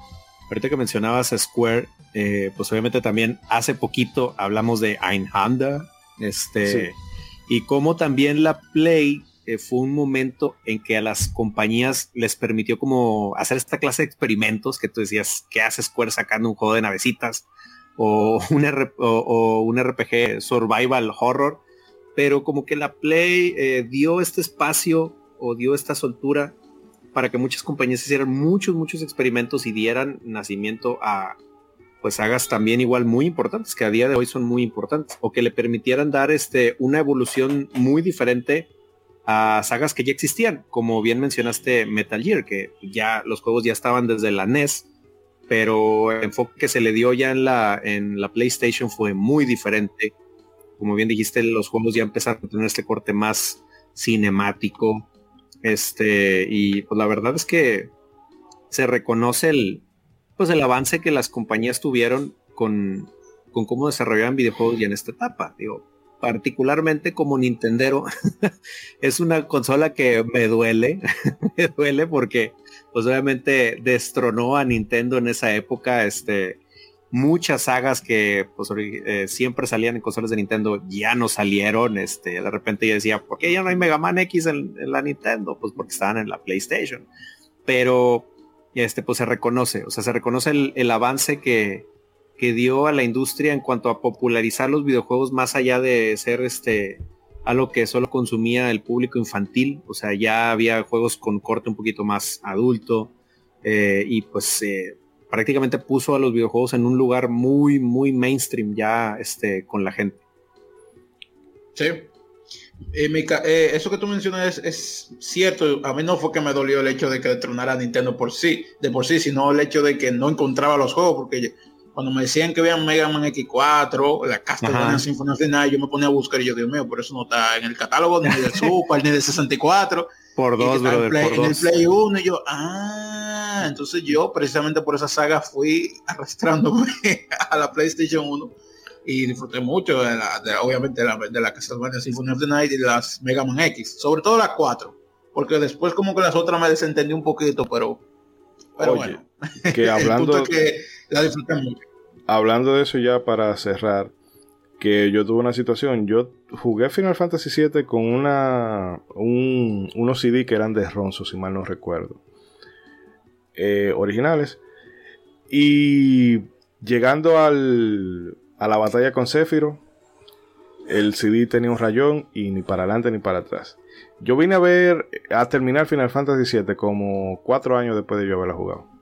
ahorita que mencionabas Square, eh, pues obviamente también hace poquito hablamos de Einhanda, este, y como también la Play eh, fue un momento en que a las compañías les permitió como hacer esta clase de experimentos que tú decías, ¿qué hace Square sacando un juego de navecitas? O un, o, un RPG survival horror, pero como que la Play eh, dio este espacio o dio esta soltura para que muchas compañías hicieran muchos, muchos experimentos y dieran nacimiento a pues sagas también igual muy importantes, que a día de hoy son muy importantes, o que le permitieran dar este, una evolución muy diferente a sagas que ya existían, como bien mencionaste Metal Gear, que ya los juegos ya estaban desde la NES, pero el enfoque que se le dio ya en la, en la PlayStation fue muy diferente. Como bien dijiste, los juegos ya empezaron a tener este corte más cinemático, este, y pues la verdad es que se reconoce el, pues el avance que las compañías tuvieron con, con cómo desarrollaban videojuegos ya en esta etapa. Digo, particularmente como Nintendero, es una consola que me duele, me duele porque pues obviamente destronó a Nintendo en esa época, este, muchas sagas que pues, eh, siempre salían en consolas de Nintendo ya no salieron. Este, de repente yo decía, ¿por qué ya no hay Mega Man X en, la Nintendo? Pues porque estaban en la PlayStation. Pero este, pues se reconoce, o sea, se reconoce el, avance que, que, dio a la industria en cuanto a popularizar los videojuegos más allá de ser este algo que solo consumía el público infantil. O sea, ya había juegos con corte un poquito más adulto. Eh, y pues eh, prácticamente puso a los videojuegos en un lugar muy, muy mainstream ya este, con la gente. Sí. Eh, eh, eso que tú mencionas es, cierto. A mí no fue que me dolió el hecho de que detronara Nintendo por sí, de por sí, sino el hecho de que no encontraba los juegos, porque cuando me decían que vean Mega Man X4, la Castlevania Symphony of the Night, yo me ponía a buscar y yo, Dios mío, por eso no está en el catálogo ni del Super, ni del 64. Por dos, brother, en, por en el Play 1 y yo, ah, entonces yo precisamente por esa saga fui arrastrándome a la PlayStation 1 y disfruté mucho de la, obviamente de la, de la Castlevania Symphony of the Night y las Mega Man X, sobre todo las 4, porque después como que las otras me desentendí un poquito, pero, pero bueno, que hablando, que la disfruté mucho. Hablando de eso ya para cerrar, que yo tuve una situación, yo jugué Final Fantasy VII con una un, unos CD que eran de Ronzo, si mal no recuerdo, eh, originales, y llegando al, a la batalla con Sephiroth, el CD tenía un rayón y ni para adelante ni para atrás. Yo vine a ver, a terminar Final Fantasy VII como cuatro años después de yo haberla jugado.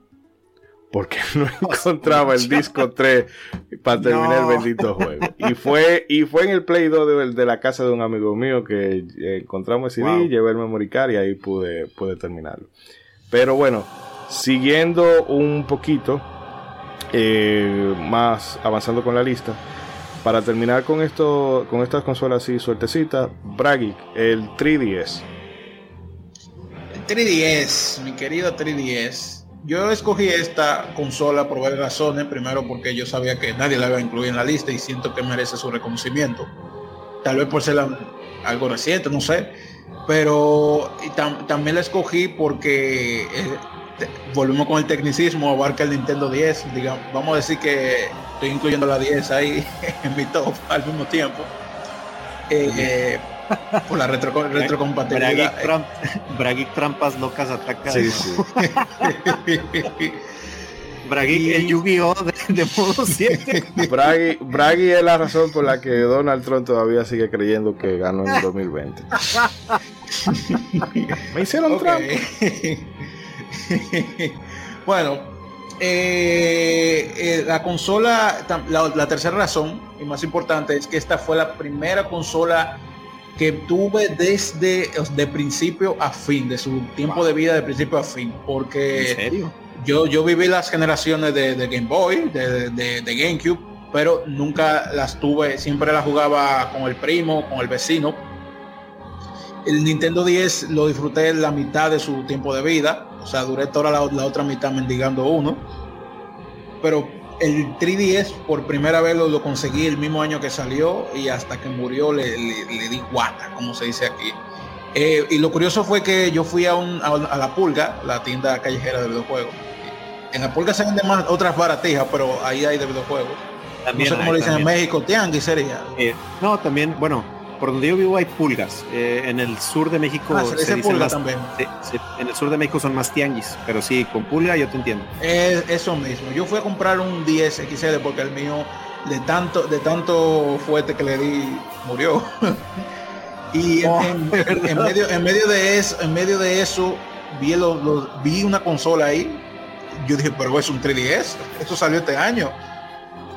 Porque no encontraba el disco 3 para terminar el bendito juego. Y fue, y fue en el Play 2 de, la casa de un amigo mío que encontramos el CD, llevé el memory card y ahí pude, pude terminarlo. Pero bueno, siguiendo un poquito, eh, más avanzando con la lista. Para terminar con esto, con estas consolas así suertecitas, Bragic, el 3DS. El 3DS, mi querido 3DS. Yo escogí esta consola por varias razones. Primero porque yo sabía que nadie la iba a incluir en la lista y siento que merece su reconocimiento. Tal vez por ser algo reciente, no sé. Pero también la escogí porque eh, volvemos con el tecnicismo, abarca el Nintendo 10, digamos, vamos a decir que estoy incluyendo la 10 ahí en mi top al mismo tiempo. Eh, eh, por la retro, retrocompatibilidad. Bragic, trampas locas ataca. Sí, sí. Bragic el Yu-Gi-Oh! De, modo 7. Bragi, es la razón por la que Donald Trump todavía sigue creyendo que ganó en el 2020. Me hicieron okay. bueno, eh, eh, la consola, la, tercera razón y más importante es que esta fue la primera consola que tuve desde de principio a fin, de su tiempo de vida de principio a fin, porque Yo, yo viví las generaciones de, Game Boy, de, de GameCube, pero nunca las tuve, siempre las jugaba con el primo, con el vecino. El Nintendo 10 lo disfruté la mitad de su tiempo de vida o sea, duré toda la, otra mitad mendigando uno. Pero el 3DS por primera vez lo, conseguí el mismo año que salió y hasta que murió le, di guata, como se dice aquí. Eh, y lo curioso fue que yo fui a, un, a, la Pulga, la tienda callejera de videojuegos. En la Pulga se venden más otras baratijas, pero ahí hay de videojuegos. También no sé cómo le dicen en México, tianguis sería. Eh, no, también, bueno, por donde yo vivo hay pulgas. Eh, en el sur de México ah, se, pulga también. en el sur de México son más tianguis, pero sí, con pulga yo te entiendo. Es eso mismo. Yo fui a comprar un 10 XL porque el mío de tanto de tanto fuerte que le di murió. y oh, en, medio en medio de eso en medio de eso vi vi una consola ahí. Yo dije, pero es un 3DS. Esto salió este año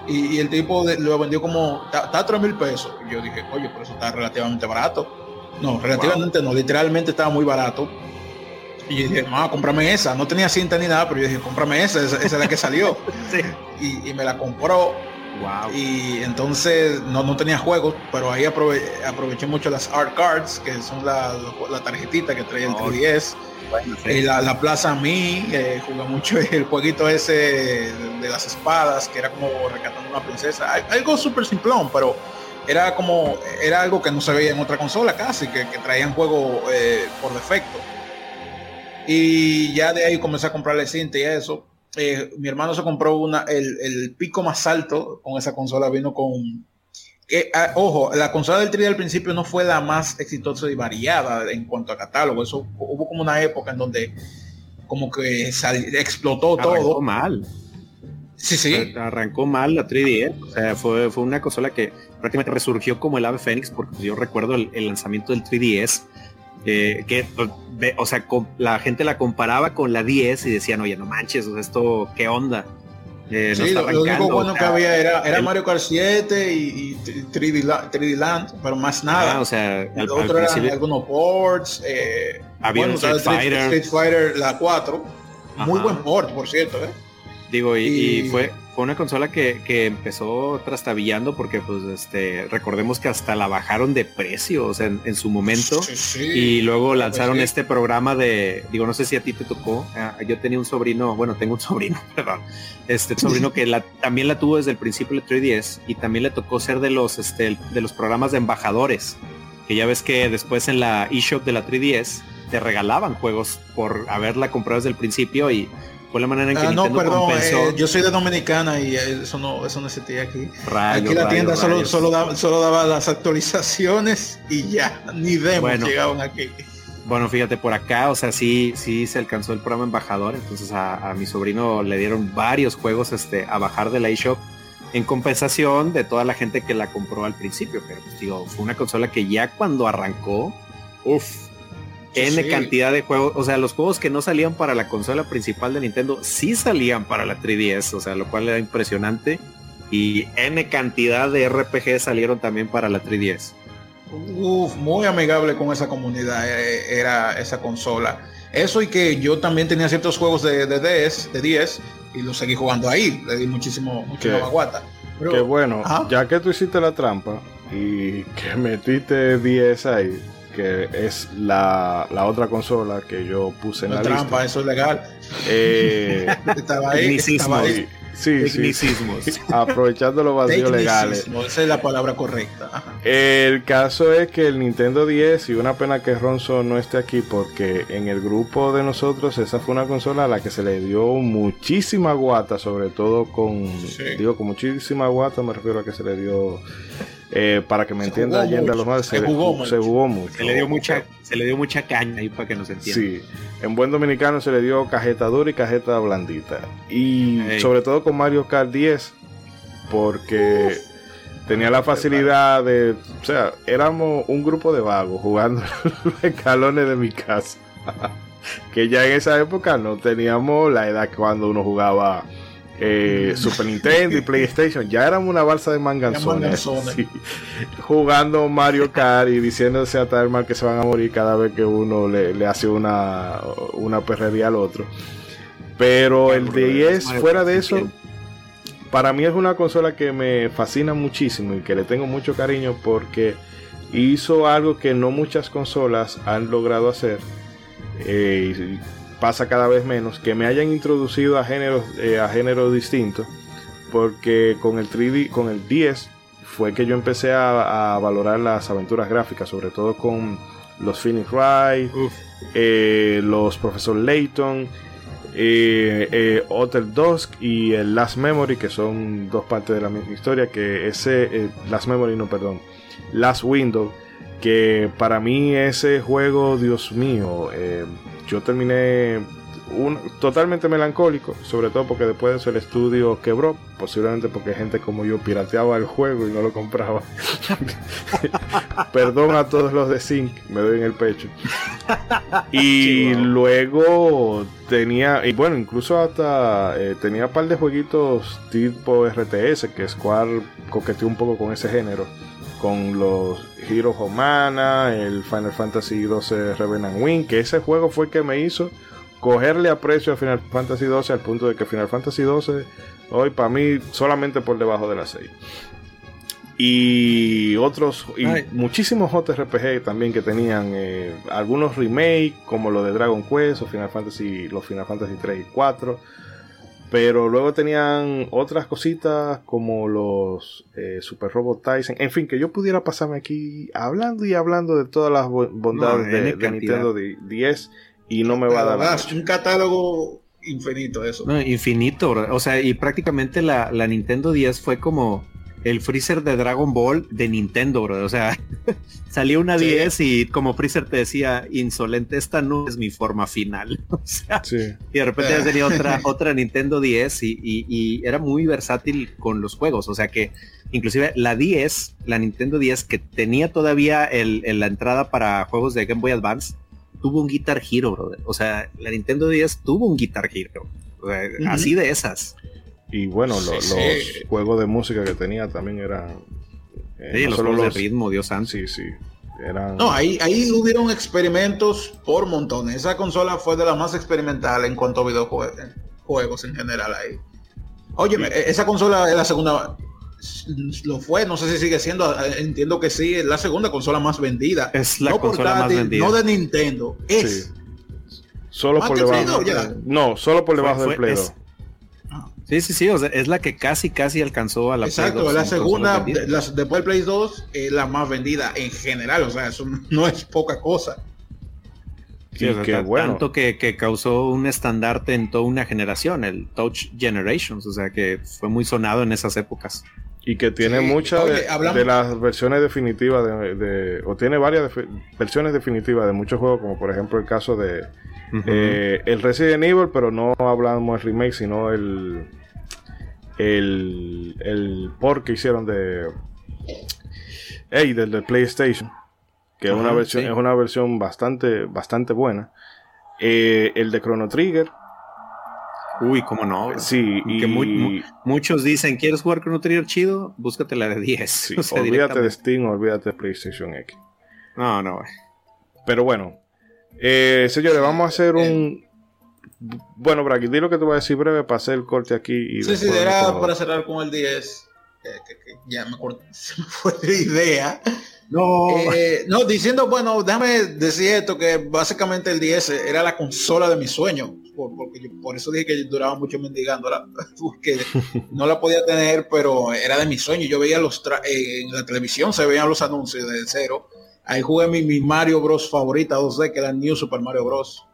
y, el tipo lo vendió como, está a 3 mil pesos. Y yo dije, oye, pero eso está relativamente barato. No, relativamente no, literalmente estaba muy barato. Y yo dije, no, cómprame esa. No tenía cinta ni nada, pero yo dije, cómprame esa, esa, es la que salió. y, me la compró. Wow. Y entonces no, no tenía juegos, pero ahí aproveché mucho las art cards, que son la, la tarjetita que trae el 3DS. Y la, la, Plaza Mi, eh, jugué mucho el jueguito ese de, las espadas, que era como rescatando una princesa. Algo súper simplón, pero era como, era algo que no se veía en otra consola casi, que, traían juego eh, por defecto. Y ya de ahí comencé a comprarle cinta y eso. Eh, mi hermano se compró una, el, el pico más alto con esa consola, vino con Ah, ojo, la consola del 3 al principio no fue la más exitosa y variada en cuanto a catálogo. Eso hubo como una época en donde como que explotó Arrancó todo. mal. Sí, sí. Arrancó mal la 3D. O sea, fue, fue una consola que prácticamente resurgió como el ave fénix, porque yo recuerdo el, lanzamiento del 3DS. Eh, que, o sea, la gente la comparaba con la 10 y decían, oye, no manches, esto, ¿qué onda? Eh, Sí, lo, lo único bueno que había era, era el- Mario Kart 7 y, y 3D, La- 3D Land, pero más nada. ah, o sea, lo al otro eran algunos ports. Eh, Había un estaba Street Fighter. Street Fighter la 4. Muy Ajá. buen port, por cierto. ¿eh? Digo, y, y Y- fue, fue una consola que, que empezó trastabillando porque, pues, este, recordemos que hasta la bajaron de precio, o sea, en, en su momento. Sí, sí. Y luego lanzaron sí. este programa de, digo, no sé si a ti te tocó, ah, yo tenía un sobrino, bueno, tengo un sobrino, perdón, este sobrino que la, también la tuvo desde el principio de 3DS y también le tocó ser de los, este, de los programas de embajadores, que ya ves que después en la eShop de la 3DS te regalaban juegos por haberla comprado desde el principio y fue la manera en que Ah, no, Nintendo perdón, compensó. eh, yo soy de Dominicana y eh, eso no, eso no existía aquí. Rayos, aquí la tienda solo, solo, daba, solo daba las actualizaciones y ya, ni demos Bueno. llegaban aquí. Bueno, fíjate, por acá, o sea, sí, sí se alcanzó el programa embajador, entonces a, a mi sobrino le dieron varios juegos este, a bajar de la eShop en compensación de toda la gente que la compró al principio, pero pues digo, fue una consola que ya cuando arrancó, uff, N sí. cantidad de juegos, o sea, los juegos que no salían para la consola principal de Nintendo sí salían para la 3DS, o sea, lo cual era impresionante. Y N cantidad de RPG salieron también para la 3DS. Uf, muy amigable con esa comunidad eh, era esa consola. Eso y que yo también tenía ciertos juegos de, de DS, de 10 y los seguí jugando ahí. Le di muchísimo, muchísima Qué- baguata. Pero- Que bueno, ya que tú hiciste la trampa y que metiste 10 ahí, que es la, la otra consola que yo puse en no la trampa, lista. eso es legal. Eh, Estaba ahí. Estaba ahí. sí, sí. Aprovechando los vacíos legales. Esa es la palabra correcta. El caso es que el Nintendo 10, y una pena que Ronzo no esté aquí, porque en el grupo de nosotros esa fue una consola a la que se le dio muchísima guata, sobre todo con, Sí. digo, con muchísima guata, me refiero a que se le dio, eh, para que me Se entienda Allende a los más, se se, jugó se mucho. jugó mucho. Se le dio mucha, se le dio mucha caña ahí para que nos entiendan. Sí, en buen dominicano se le dio cajeta dura y cajeta blandita. Y sobre todo con Mario Kart 10, porque tenía la facilidad de, o sea, éramos un grupo de vagos jugando los escalones de mi casa. que ya en esa época no teníamos la edad cuando uno jugaba eh, Super Nintendo y PlayStation. Ya éramos una balsa de manganzones. sí. Jugando Mario Kart y diciéndose a tal mal que se van a morir cada vez que uno le, le hace una, una perrería al otro. Pero el 10, fuera de eso, para mí es una consola que me fascina muchísimo y que le tengo mucho cariño porque hizo algo que no muchas consolas han logrado hacer. eh, pasa cada vez menos que me hayan introducido a géneros eh, a géneros distintos porque con el 3D con el 10 fue que yo empecé a, a valorar las aventuras gráficas sobre todo con los Phoenix Wright eh, los Profesor Layton eh, eh, Hotel Dusk y el Last Memory, que son dos partes de la misma historia, que ese, eh, Last Memory, no, perdón, Last Window, que para mí ese juego, Dios mío, eh, yo terminé un- totalmente melancólico, sobre todo porque después de eso el estudio quebró, posiblemente porque gente como yo pirateaba el juego y no lo compraba. Perdón a todos los de Sync, me doy en el pecho. Y Chihuahua. luego tenía, y bueno, incluso hasta eh, tenía un par de jueguitos tipo RTS, que Square coqueteó un poco con ese género, con los Heroes of Mana, el Final Fantasy XII Revenant Wing, que ese juego fue el que me hizo cogerle aprecio a Final Fantasy XII al punto de que Final Fantasy XII hoy para mí solamente por debajo de las 6 y otros y Ay. muchísimos JRPG también que tenían eh, algunos remake como lo de Dragon Quest o Final Fantasy los Final Fantasy 3 y 4 pero luego tenían otras cositas como los eh, Super Robot Tyson en fin que yo pudiera pasarme aquí hablando y hablando de todas las bo- bondades No, de, de. Nintendo di- 10 y no me va a dar noche. un catálogo infinito eso. No, infinito, bro. o sea, y prácticamente la, la Nintendo 10 fue como el freezer de Dragon Ball de Nintendo, bro. O sea, salió una Sí. 10 y como freezer te decía, insolente, esta no es mi forma final. O sea, Sí. y de repente ya tenía otra, otra Nintendo 10 y, y- y era muy versátil con los juegos. O sea que inclusive la 10, la Nintendo 10 que tenía todavía el, el- la entrada para juegos de Game Boy Advance, tuvo un Guitar Hero, brother. O sea, la Nintendo 10 tuvo un Guitar Hero. O sea, Ujú. Así de esas. Y bueno, los juegos de música que tenía también eran... Eh, sí, los juegos de ritmo, Dios santo. Sí, sí. No, ahí, ahí hubieron experimentos por montones. Esa consola fue de las más experimentales en cuanto a videojuegos en general ahí. Oye, esa consola es la segunda, lo fue, no sé si sigue siendo, entiendo que sí, es la segunda consola más vendida. Es la consola más vendida. No de Nintendo, es. Solo por debajo. No, solo por debajo del Play Sí, sí, sí, es la que casi, casi alcanzó a la Exacto, Play 2 la segunda, después del Play 2, es la más vendida en general, o sea, eso no es poca cosa. Sí, Tanto que, que, causó un estandarte en toda una generación, el Touch Generations, o sea que fue muy sonado en esas épocas. Y que tiene muchas de, las versiones definitivas de, o tiene varias versiones definitivas de muchos juegos, como por ejemplo el caso de eh, el Resident Evil, pero no hablamos del remake, sino el, el, el port que hicieron de, hey, del de PlayStation que es una versión es una versión bastante bastante buena. Eh, el de Chrono Trigger. Uy cómo no sí y muchos dicen quieres jugar Chrono Trigger chido búscate la de 10 olvídate de Steam olvídate de PlayStation X. No no pero bueno eh, señores vamos a hacer un bueno Bragi di lo que te voy a decir breve para hacer el corte aquí y sí sí era para cerrar con el 10 que, ya me acuerdo se me fue la idea no, eh, no, diciendo, bueno, déjame decir esto, que básicamente el 10 era la consola de mi sueño, por, porque por eso dije que duraba mucho mendigándola, porque no la podía tener, pero era de mi sueño. Yo veía los, eh, en la televisión se veían los anuncios de cero. Ahí jugué mi, Mario Bros favorita 2D, que era New Super Mario Bros.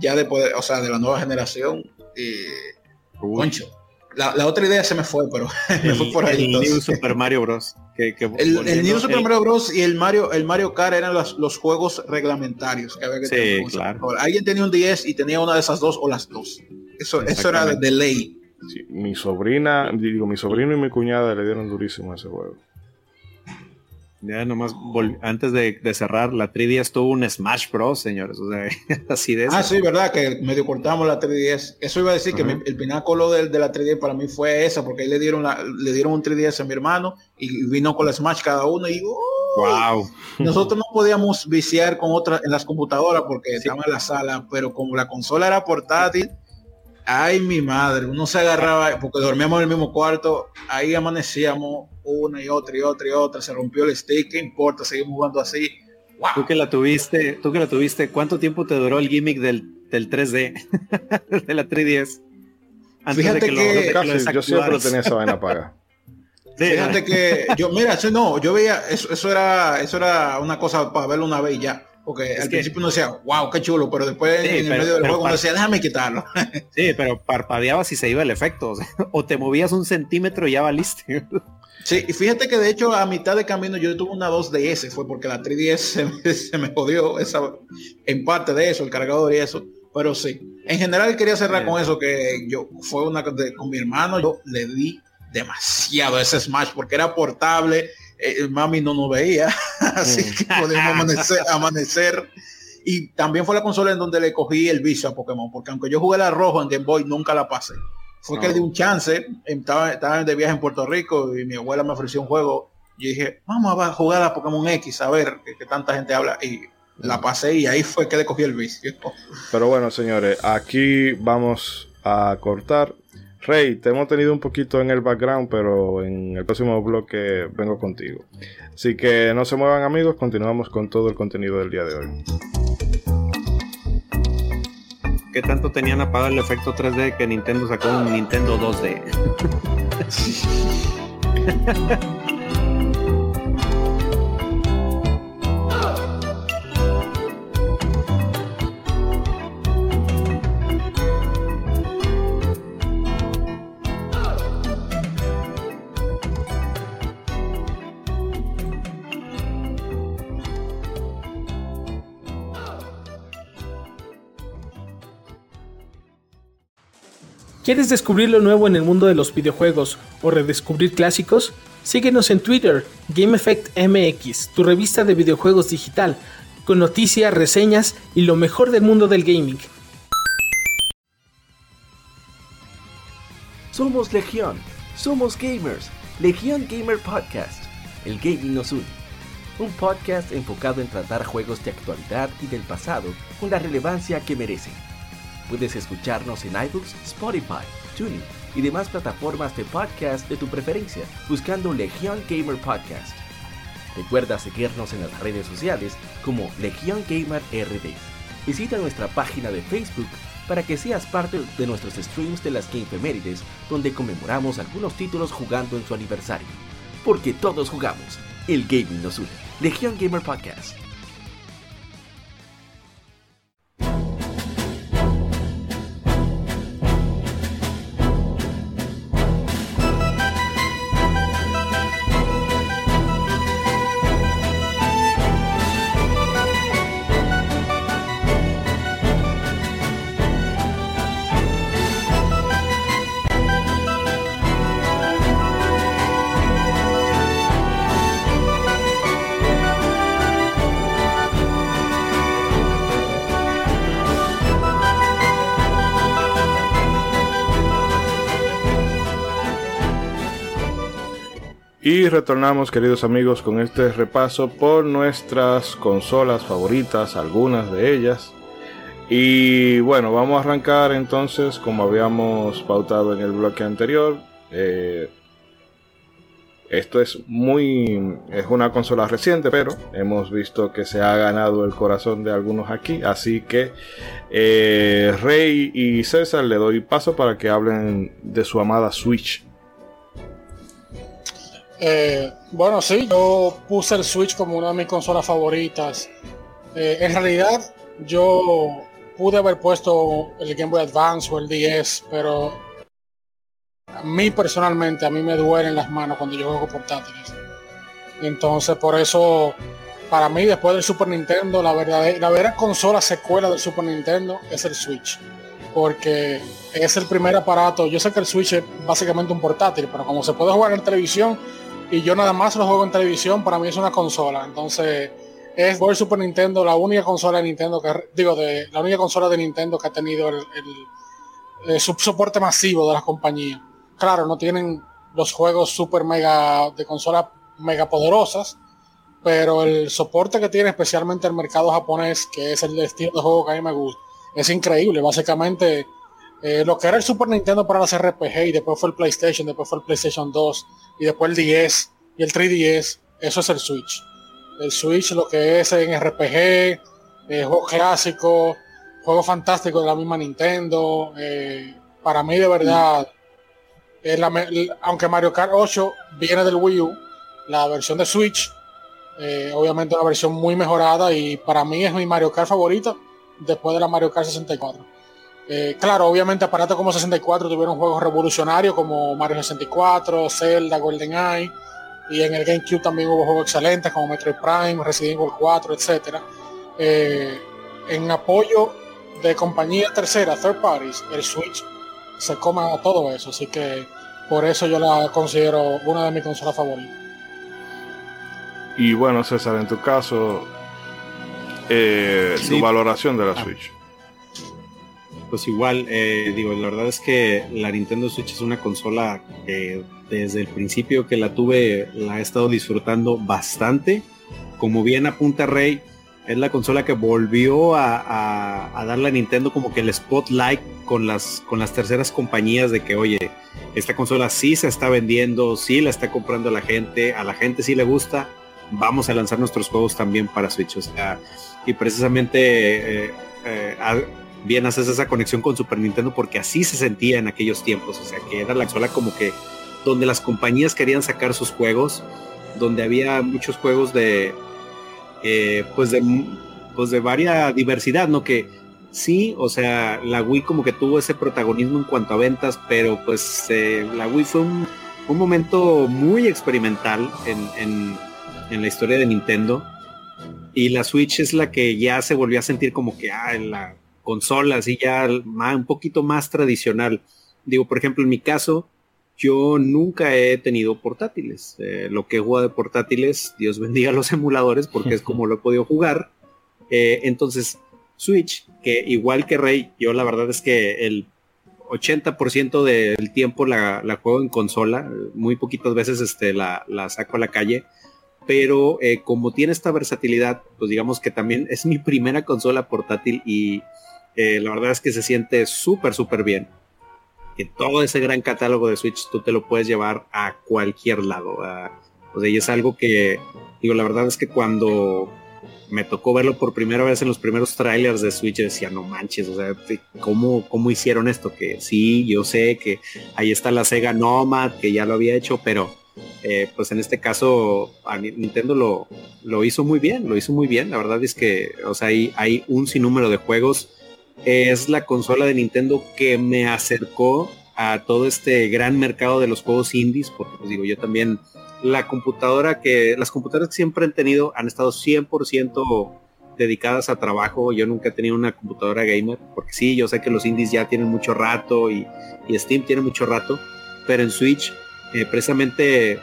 Ya de o sea, de la nueva generación. Y, concho, la, otra idea se me fue, pero me fue por ahí. El New Super Mario Bros. Que, el, New Super Mario Bros. y el Mario, el Mario Kart eran los, los juegos reglamentarios que había que tener. Claro. Alguien tenía un 10 y tenía una de esas dos o las dos. Eso, eso era de, ley. mi sobrina, digo, mi sobrino y mi cuñada le dieron durísimo a ese juego. Ya nomás, antes de, cerrar, la 3DS tuvo un Smash Bros, señores. O sea, así de Ah, sí, verdad, que medio cortamos la 3DS. Eso iba a decir que el pináculo de, de, la 3DS para mí fue esa, porque ahí le dieron, le dieron un 3DS a mi hermano y vino con la Smash cada uno y wow. Nosotros no podíamos viciar con otras en las computadoras porque estaba en la sala, pero como la consola era portátil, Ay, mi madre, uno se agarraba, porque dormíamos en el mismo cuarto, ahí amanecíamos una y otra y otra y otra, se rompió el stick, ¿qué importa? Seguimos jugando así. Tú que la tuviste, tú que la tuviste, ¿cuánto tiempo te duró el gimmick del, 3D? de la 3DS. Antes Fíjate de que, que, yo siempre tenía esa vaina paga. Fíjate que yo, mira, eso no, yo veía, eso, eso era, eso era una cosa para verlo una vez y ya. Porque al principio uno decía, wow, qué chulo, pero después en el medio del juego uno decía, déjame quitarlo. sí, pero parpadeabas y se iba el efecto. O, te movías un centímetro y ya valiste. sí, y fíjate que de hecho a mitad de camino yo tuve una 2DS, fue porque la 3DS se, me jodió esa, en parte de eso, el cargador y eso. Pero sí, en general quería cerrar con eso, que yo fue una con mi hermano, yo le di demasiado ese Smash porque era portable eh, mami no nos veía, así mm. que podíamos amanecer, amanecer. Y también fue la consola en donde le cogí el vicio a Pokémon, porque aunque yo jugué la rojo en Game Boy, nunca la pasé. Fue que le di un chance, estaba, estaba de viaje en Puerto Rico y mi abuela me ofreció un juego. Y dije, vamos a jugar a Pokémon X, a ver que, tanta gente habla. Y la pasé y ahí fue que le cogí el vicio. Pero bueno, señores, aquí vamos a cortar. Rey, te hemos tenido un poquito en el background, pero en el próximo bloque vengo contigo. Así que no se muevan amigos, continuamos con todo el contenido del día de hoy. ¿Qué tanto tenían apagado el efecto 3D que Nintendo sacó un Nintendo 2D? ¿Quieres descubrir lo nuevo en el mundo de los videojuegos o redescubrir clásicos? Síguenos en Twitter, GameEffectMX, tu revista de videojuegos digital, con noticias, reseñas y lo mejor del mundo del gaming. Somos Legión, somos gamers. Legión Gamer Podcast. El gaming nos une. Un podcast enfocado en tratar juegos de actualidad y del pasado con la relevancia que merecen. Puedes escucharnos en iBooks, Spotify, TuneIn y demás plataformas de podcast de tu preferencia buscando Legión Gamer Podcast. Recuerda seguirnos en las redes sociales como Legión Gamer RD. Visita nuestra página de Facebook para que seas parte de nuestros streams de las Gamefemérides, donde conmemoramos algunos títulos jugando en su aniversario. Porque todos jugamos, el gaming nos une. Legión Gamer Podcast. Y retornamos, queridos amigos, con este repaso por nuestras consolas favoritas, algunas de ellas. Y bueno, vamos a arrancar entonces, como habíamos pautado en el bloque anterior. Eh, esto es muy. es una consola reciente, pero hemos visto que se ha ganado el corazón de algunos aquí. Así que eh, Rey y César le doy paso para que hablen de su amada Switch. Eh, bueno, sí, yo puse el Switch como una de mis consolas favoritas. Eh, en realidad, yo pude haber puesto el Game Boy Advance o el 10, pero a mí personalmente, a mí me duelen las manos cuando yo juego portátiles. Entonces, por eso, para mí, después del Super Nintendo, la verdadera, la verdadera consola secuela del Super Nintendo es el Switch. Porque es el primer aparato. Yo sé que el Switch es básicamente un portátil, pero como se puede jugar en televisión, y yo nada más lo juego en televisión, para mí es una consola. Entonces, es por Super Nintendo la única consola de Nintendo que digo de la única consola de Nintendo que ha tenido el, soporte masivo de las compañías. Claro, no tienen los juegos super mega de consolas mega poderosas, pero el soporte que tiene especialmente el mercado japonés, que es el estilo de juego que a mí me gusta, es increíble. Básicamente, eh, lo que era el Super Nintendo para las RPG y después fue el PlayStation, después fue el PlayStation 2 y después el 10 y el 3DS, eso es el Switch. El Switch lo que es en RPG, eh, juegos clásicos, juegos fantásticos de la misma Nintendo. Eh, para mí de verdad, aunque Mario Kart 8 viene del Wii U, la versión de Switch, eh, obviamente una versión muy mejorada y para mí es mi Mario Kart favorita después de la Mario Kart 64. Eh, claro, obviamente aparatos como 64 tuvieron juegos revolucionarios como Mario 64, Zelda, GoldenEye, y en el GameCube también hubo juegos excelentes como Metroid Prime, Resident Evil 4, etc. Eh, en apoyo de compañías terceras, third parties, el Switch se coma todo eso, así que por eso yo la considero una de mis consolas favoritas. Y bueno, César, en tu caso, eh, tu valoración de la ah. Switch pues igual, eh, digo, la verdad es que la Nintendo Switch es una consola que desde el principio que la tuve la he estado disfrutando bastante. Como bien apunta Rey, es la consola que volvió a, darle a Nintendo como que el spotlight con las, con las terceras compañías de que, oye, esta consola sí se está vendiendo, sí la está comprando la gente, a la gente sí le gusta, vamos a lanzar nuestros juegos también para Switch. O sea, y precisamente eh, eh, bien haces esa conexión con Super Nintendo porque así se sentía en aquellos tiempos, o sea, que era la consola como que donde las compañías querían sacar sus juegos, donde había muchos juegos de, eh, pues de, pues de varia diversidad, ¿no? Que sí, o sea, la Wii como que tuvo ese protagonismo en cuanto a ventas, pero pues eh, la Wii fue un, un, momento muy experimental en, en, la historia de Nintendo. Y la Switch es la que ya se volvió a sentir como que, ah, la, consola así ya un poquito más tradicional. Digo, por ejemplo, en mi caso, yo nunca he tenido portátiles. Eh, lo que he de portátiles, Dios bendiga los emuladores, porque es como lo he podido jugar. Eh, entonces, Switch, que igual que Rey, yo la verdad es que el, 80% del tiempo la, juego en consola, muy poquitas veces este, la, saco a la calle, pero eh, como tiene esta versatilidad, pues digamos que también es mi primera consola portátil y eh, la verdad es que se siente súper, súper bien. Que todo ese gran catálogo de Switch tú te lo puedes llevar a cualquier lado. o sea, y es algo que, digo, la verdad es que cuando me tocó verlo por primera vez en los primeros trailers de Switch, decía, no manches, o sea, ¿cómo, ¿cómo hicieron esto? Que sí, yo sé que ahí está la Sega Nomad, que ya lo había hecho, pero eh, pues en este caso Nintendo lo, lo hizo muy bien, lo hizo muy bien. La verdad es que, o sea, hay, hay un sinnúmero de juegos. Es la consola de Nintendo que me acercó a todo este gran mercado de los juegos indies, porque pues digo, yo también la computadora que, las computadoras que siempre han tenido han estado 100% dedicadas a trabajo. Yo nunca he tenido una computadora gamer, porque sí, yo sé que los indies ya tienen mucho rato y, Steam tiene mucho rato, pero en Switch, eh, precisamente,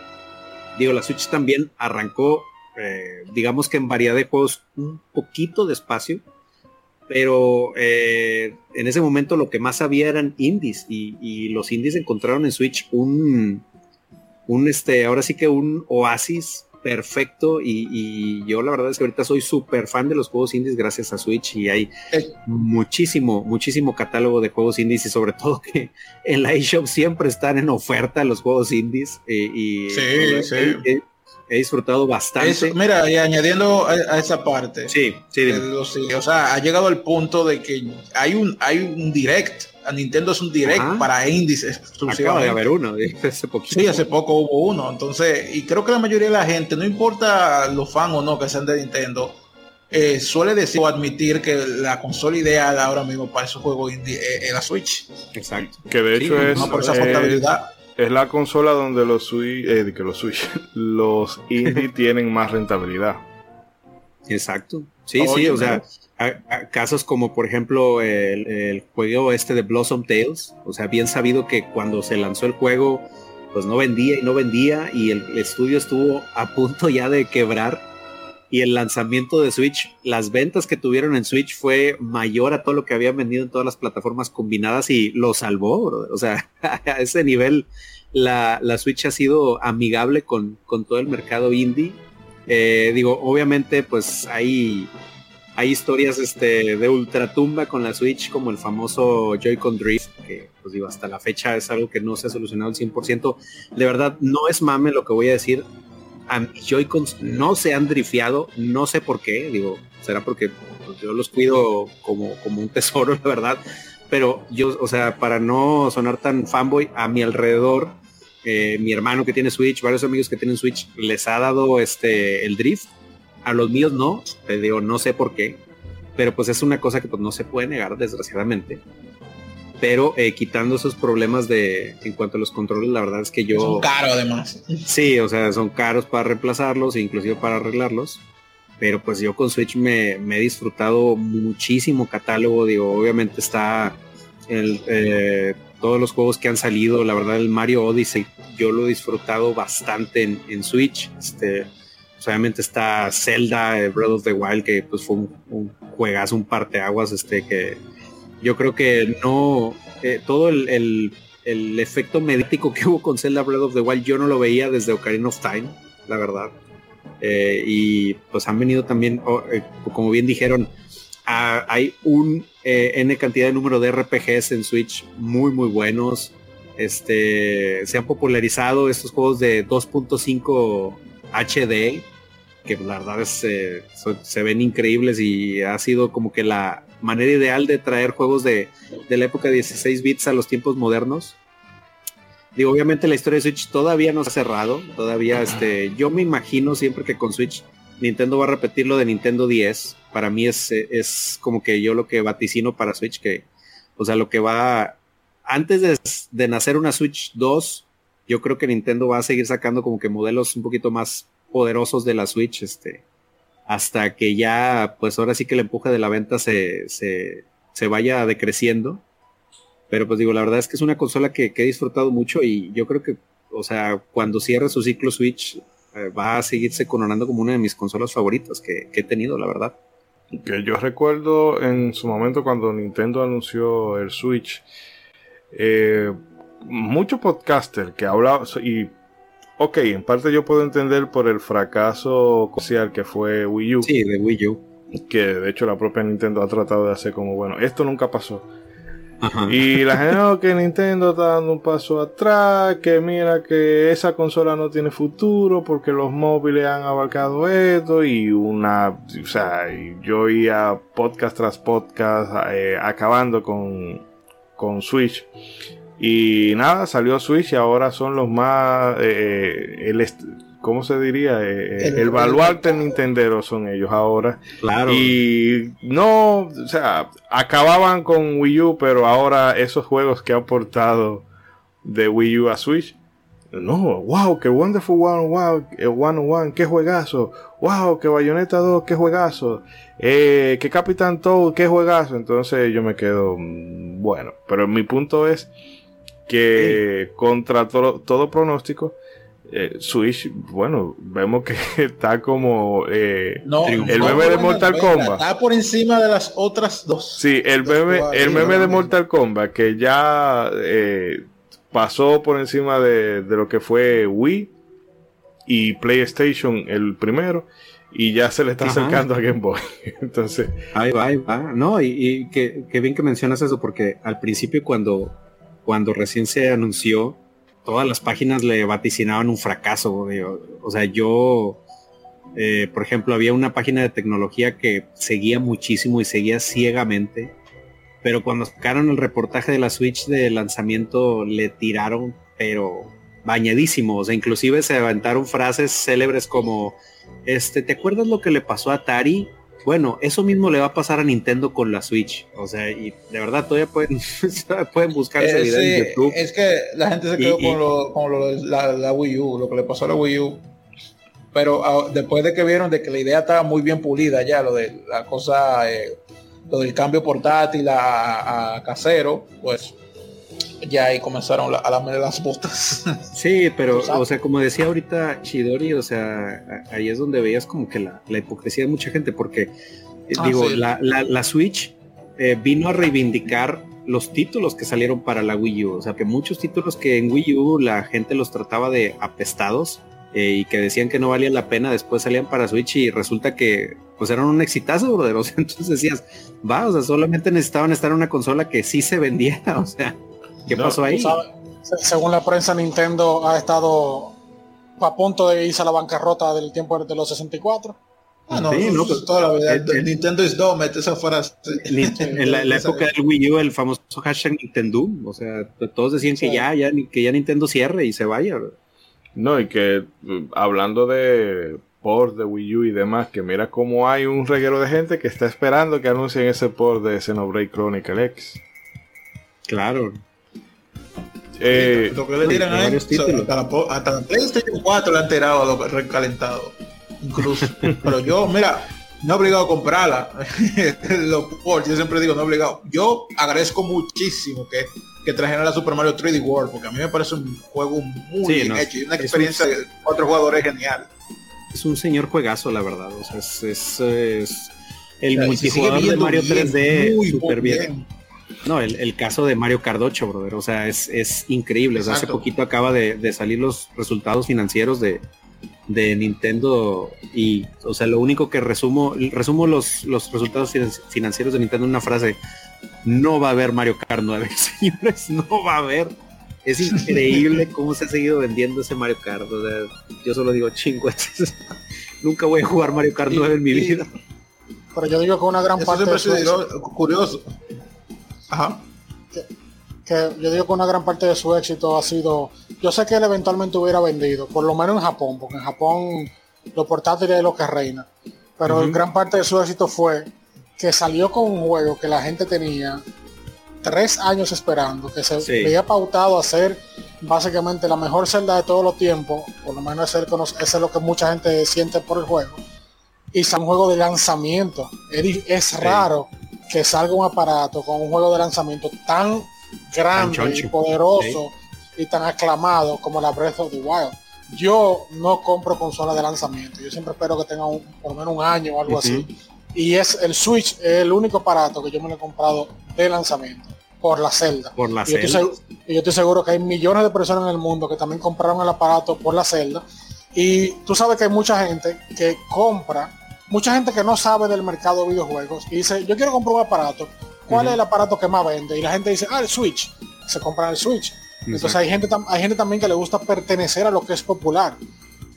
digo, la Switch también arrancó, eh, digamos que en variedad de juegos un poquito despacio, pero eh, en ese momento lo que más había eran indies y, y los indies encontraron en Switch un, un este, ahora sí que un oasis perfecto y, yo la verdad es que ahorita soy súper fan de los juegos indies gracias a Switch y hay muchísimo, muchísimo catálogo de juegos indies y sobre todo que en la eShop siempre están en oferta los juegos indies y, sí, sí. He, disfrutado bastante. mira, y añadiendo a, esa parte. Sí, sí, o sea, ha llegado al punto de que hay un, hay un direct a Nintendo es un direct para indies exclusivamente. Acaba de haber uno, hace Sí, hace poco hubo uno. Entonces, y creo que la mayoría de la gente, no importa los fans o no que sean de Nintendo, eh, suele decir o admitir que la consola ideal ahora mismo para esos juegos indie es, la Switch. Exacto. Que de hecho es, es, la consola donde los Switch, eh, que los Switch, los indie tienen más rentabilidad. Exacto. Sí, sí, o sea, casos como por ejemplo el, juego este de Blossom Tales, o sea, bien sabido que cuando se lanzó el juego, pues no vendía y no vendía y el, estudio estuvo a punto ya de quebrar y el lanzamiento de Switch, las ventas que tuvieron en Switch fue mayor a todo lo que habían vendido en todas las plataformas combinadas y lo salvó, o sea, a ese nivel la, Switch ha sido amigable con, con todo el mercado indie. Eh, digo, obviamente pues hay hay historias este, de ultratumba con la Switch, como el famoso Joy-Con Drift, que pues digo, hasta la fecha es algo que no se ha solucionado al 100%. De verdad, no es mame lo que voy a decir. A Joy-Cons no se han drifeado, no sé por qué, digo, será porque pues, yo los cuido como, como un tesoro, la verdad. Pero yo, o sea, para no sonar tan fanboy, a mi alrededor, eh, mi hermano que tiene Switch, varios amigos que tienen Switch, les ha dado este el drift a los míos no, te digo, no sé por qué, pero pues es una cosa que pues no se puede negar, desgraciadamente. Pero eh, quitando esos problemas de en cuanto a los controles, la verdad es que yo. Son caros además. Sí, o sea, son caros para reemplazarlos, inclusive para arreglarlos. Pero pues yo con Switch me, he disfrutado muchísimo catálogo. Digo, obviamente está el, eh, todos los juegos que han salido. La verdad, el Mario Odyssey, yo lo he disfrutado bastante en, en Switch. Este, pues, obviamente está Zelda, eh, Breath of the Wild, que pues fue un, juegazo, un parteaguas, este que yo creo que no, eh, todo el, efecto mediático que hubo con Zelda Breath of the Wild, yo no lo veía desde Ocarina of Time, la verdad. Eh, y pues han venido también, como bien dijeron, hay un N cantidad de número de RPGs en Switch muy muy buenos. Este, se han popularizado estos juegos de 2.5 HD que la verdad es, eh, se ven increíbles y ha sido como que la manera ideal de traer juegos de, la época de 16 bits a los tiempos modernos. Digo, obviamente la historia de Switch todavía no se ha cerrado, todavía este, yo me imagino siempre que con Switch Nintendo va a repetir lo de Nintendo 10. Para mí es, es como que yo lo que vaticino para Switch, que, o sea, lo que va, antes de, de nacer una Switch 2, yo creo que Nintendo va a seguir sacando como que modelos un poquito más poderosos de la Switch, este, hasta que ya, pues ahora sí que el empuje de la venta se, se, se vaya decreciendo. Pero pues digo, la verdad es que es una consola que, he disfrutado mucho y yo creo que, o sea, cuando cierre su ciclo Switch, eh, va a seguirse coronando como una de mis consolas favoritas que, he tenido, la verdad. Que yo recuerdo en su momento cuando Nintendo anunció el Switch, eh, muchos podcasters que hablaban y ok, en parte yo puedo entender por el fracaso comercial que fue Wii U. Sí, de Wii U. Que de hecho la propia Nintendo ha tratado de hacer como, bueno, esto nunca pasó. Y la gente, no, que Nintendo está dando un paso atrás, que mira que esa consola no tiene futuro porque los móviles han abarcado esto y una, o sea, yo iba podcast tras podcast eh, acabando con, con Switch. Y nada, salió Switch y ahora son los más, eh, el ¿cómo se diría? Eh, el, baluarte Nintendo son ellos ahora. Claro. Y no, o sea, acababan con Wii U, pero ahora esos juegos que han portado de Wii U a Switch. No, wow, qué Wonderful One, wow, One One, qué juegazo. Wow, que Bayonetta 2, qué juegazo. Eh, que Capitán Toad, qué juegazo. Entonces yo me quedo, mm, bueno, pero mi punto es que contra todo pronóstico, eh, Switch, bueno, vemos que está como eh, el meme de Mortal Kombat. Está por encima de las otras dos. Sí, el meme, el meme de Mortal Kombat que ya eh, pasó por encima de, lo que fue Wii y PlayStation el primero y ya se le está acercando a Game Boy. Entonces, ahí va, ahí va. No, y, y que, bien que mencionas eso porque al principio cuando cuando recién se anunció todas las páginas le vaticinaban un fracaso. O sea, yo, eh, por ejemplo, había una página de tecnología que seguía muchísimo y seguía ciegamente, pero cuando sacaron el reportaje de la Switch de lanzamiento le tiraron, pero bañadísimo. O sea, inclusive se levantaron frases célebres como, este, ¿te acuerdas lo que le pasó a Atari? Bueno, eso mismo le va a pasar a Nintendo con la Switch. O sea, y de verdad todavía pueden, pueden buscar ese video en YouTube. Es que la gente se quedó con, lo, con lo, la, la, Wii U, lo que le pasó a la Wii U. Pero ah, después de que vieron de que la idea estaba muy bien pulida ya, lo de la cosa, eh, lo del cambio portátil a, a casero, pues ya ahí comenzaron a lamer las botas. Sí, pero, o sea, como decía ahorita Chidori, o sea, ahí es donde veías como que la, hipocresía de mucha gente, porque, eh, ah, digo, la, Switch eh, vino a reivindicar los títulos que salieron para la Wii U, o sea, que muchos títulos que en Wii U la gente los trataba de apestados, eh, y que decían que no valía la pena, después salían para Switch y resulta que pues eran un exitazo, brother. entonces decías, va, o sea, solamente necesitaban estar en una consola que sí se vendiera, o sea, ¿Qué pasó ahí? según la prensa, Nintendo ha estado a punto de irse a la bancarrota del tiempo de los 64. Ah, no, sí, no, pues, toda la vida. Nintendo es dumb, esa fuera. En la, época del Wii U, el famoso hashtag Nintendo, o sea, todos decían que ya, ya, que ya Nintendo cierre y se vaya. No, y que mm, hablando de port de Wii U y demás, que mira cómo hay un reguero de gente que está esperando que anuncien ese port de Xenoblade Chronicle X. Claro. Eh, lo que le tiran a hasta, la, PlayStation 4 le han tirado lo recalentado. Incluso. Pero yo, mira, no he obligado a comprarla. los yo siempre digo, no he obligado. Yo agradezco muchísimo que, que trajeran la Super Mario 3D World, porque a mí me parece un juego muy bien hecho y una experiencia de cuatro jugadores genial. Es un señor juegazo, la verdad. O sea, es, es, el multijugador de Mario 3D súper bien. No, el, caso de Mario Cardocho, brother. O sea, es, increíble. hace poquito acaba de, salir los resultados financieros de, Nintendo. Y, o sea, lo único que resumo, resumo los, los resultados financieros de Nintendo en una frase. No va a haber Mario Kart 9, señores. No va a haber. Es increíble cómo se ha seguido vendiendo ese Mario Kart. O sea, yo solo digo, chingo, nunca voy a jugar Mario Kart 9 en mi vida. Pero yo digo que una gran parte de curioso que, yo digo que una gran parte de su éxito ha sido, yo sé que él eventualmente hubiera vendido, por lo menos en Japón, porque en Japón los portátiles es lo que reina, pero gran parte de su éxito fue que salió con un juego que la gente tenía tres años esperando, que se había pautado a ser básicamente la mejor celda de todos los tiempos, por lo menos eso es lo que mucha gente siente por el juego, y es un juego de lanzamiento. Es, raro que salga un aparato con un juego de lanzamiento tan grande y poderoso y tan aclamado como la Breath of the Wild. Yo no compro consolas de lanzamiento, yo siempre espero que tenga por lo menos un año o algo así. Y es el Switch, el único aparato que yo me lo he comprado de lanzamiento. por la celda. Por la y yo, estoy celda. y yo estoy seguro que hay millones de personas en el mundo que también compraron el aparato por la celda. Y tú sabes que hay mucha gente que compra, mucha gente que no sabe del mercado de videojuegos y dice, yo quiero comprar un aparato. ¿Cuál es el aparato que más vende? Y la gente dice, ah, el Switch. Se compra el Switch. Entonces hay gente, hay gente también que le gusta pertenecer a lo que es popular.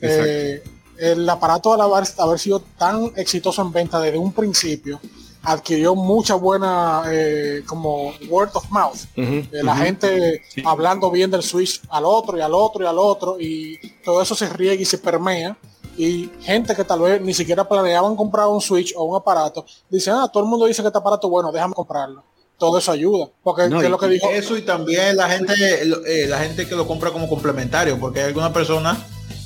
Eh, el aparato al haber, haber sido tan exitoso en venta desde un principio adquirió mucha buena eh, como word of mouth de la gente hablando bien del Switch al otro y al otro y al otro y todo eso se riega y se permea y gente que tal vez ni siquiera planeaban comprar un Switch o un aparato dicen ah todo el mundo dice que este aparato es bueno déjame comprarlo todo eso ayuda porque No, es lo que dijo Eso y también la gente, eh, la gente que lo compra como complementario, porque hay algunas personas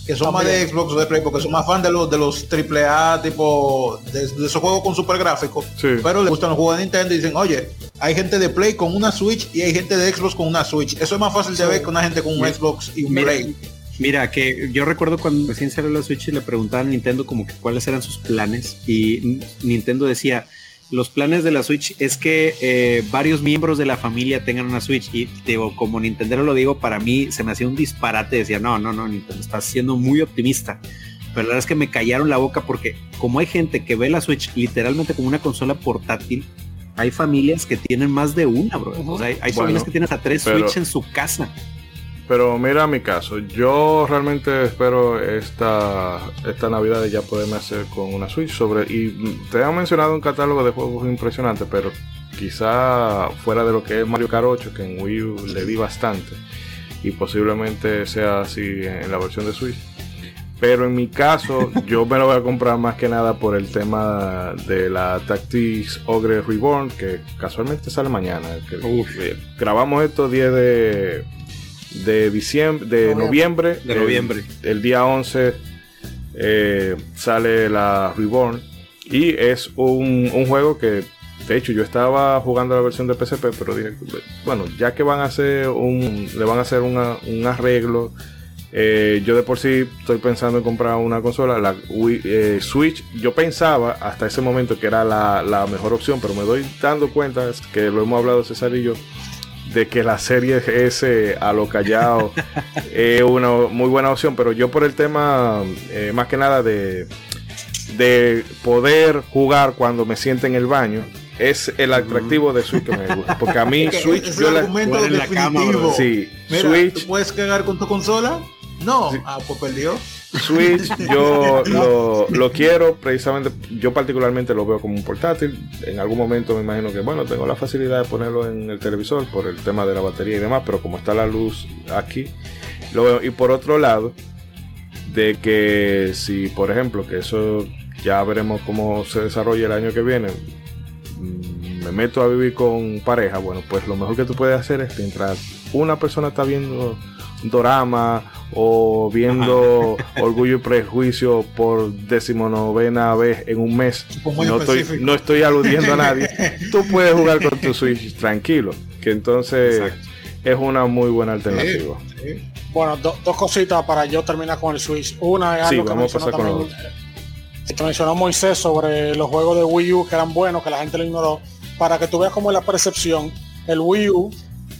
que son más de Xbox o de Play, porque son más fan de los de los AAA tipo de, de esos juegos con super gráficos, Sí. pero les gustan los juegos de Nintendo y dicen, oye, hay gente de Play con una Switch y hay gente de Xbox con una Switch. Eso es más fácil de ver que una gente con un Xbox y un Mira, Play. Mira, que yo recuerdo cuando recién salió la Switch y le preguntaban a Nintendo como que cuáles eran sus planes y Nintendo decía, los planes de la Switch es que eh, varios miembros de la familia tengan una Switch y digo, como Nintendo lo digo, para mí se me hacía un disparate, decía, no, no, no, Nintendo está siendo muy optimista. Pero la verdad es que me callaron la boca porque como hay gente que ve la Switch literalmente como una consola portátil, hay familias que tienen más de una, bro. O sea, hay, hay Bueno, familias que tienen hasta tres pero- Switch en su casa. Pero mira mi caso, yo realmente espero esta, esta Navidad ya poderme hacer con una Switch sobre y te han mencionado un catálogo de juegos impresionante, pero quizá fuera de lo que es Mario Kart 8, que en Wii U le di bastante y posiblemente sea así en la versión de Switch. Pero en mi caso, yo me lo voy a comprar más que nada por el tema de la Tactics Ogre Reborn, que casualmente sale mañana. que- grabamos esto 10 de, de diciembre, de noviembre. De El- noviembre. El, día 11 eh, sale la Reborn. Y es un, un juego que, de hecho, yo estaba jugando la versión de PSP, pero dije, bueno, ya que van a hacer un, le van a hacer una- un arreglo. eh, yo de por sí estoy pensando en comprar una consola, la Wii- eh, Switch. Yo pensaba hasta ese momento que era la, la mejor opción, pero me doy dando cuenta que lo hemos hablado César y yo, de que la serie S a lo callado es una muy buena opción, pero yo por el tema, eh, más que nada de, de poder jugar cuando me siente en el baño, es el atractivo de Switch que me gusta. Porque a mí Switch, es yo el la, argumento en la cama, sí, Mira, Switch, ¿tú puedes cagar con tu consola? No. Ah, pues perdió. Switch, yo lo, lo quiero precisamente, yo particularmente lo veo como un portátil. En algún momento me imagino que, bueno, tengo la facilidad de ponerlo en el televisor por el tema de la batería y demás, pero como está la luz aquí, lo veo. Y por otro lado, de que si, por ejemplo, que eso ya veremos cómo se desarrolla el año que viene, mm, me meto a vivir con pareja, bueno, pues lo mejor que tú puedes hacer es mientras una persona está viendo dorama o viendo Orgullo y Prejuicio por decimonovena vez en un mes, no estoy, no estoy aludiendo a nadie, tú puedes jugar con tu Switch tranquilo, que entonces Exacto. es una muy buena alternativa. Sí. Bueno, do- dos cositas para yo terminar con el Switch. Una es Sí, algo que vamos a mencionó también, que mencionó Moisés sobre los juegos de Wii U que eran buenos, que la gente lo ignoró. Para que tú veas cómo es la percepción, el Wii U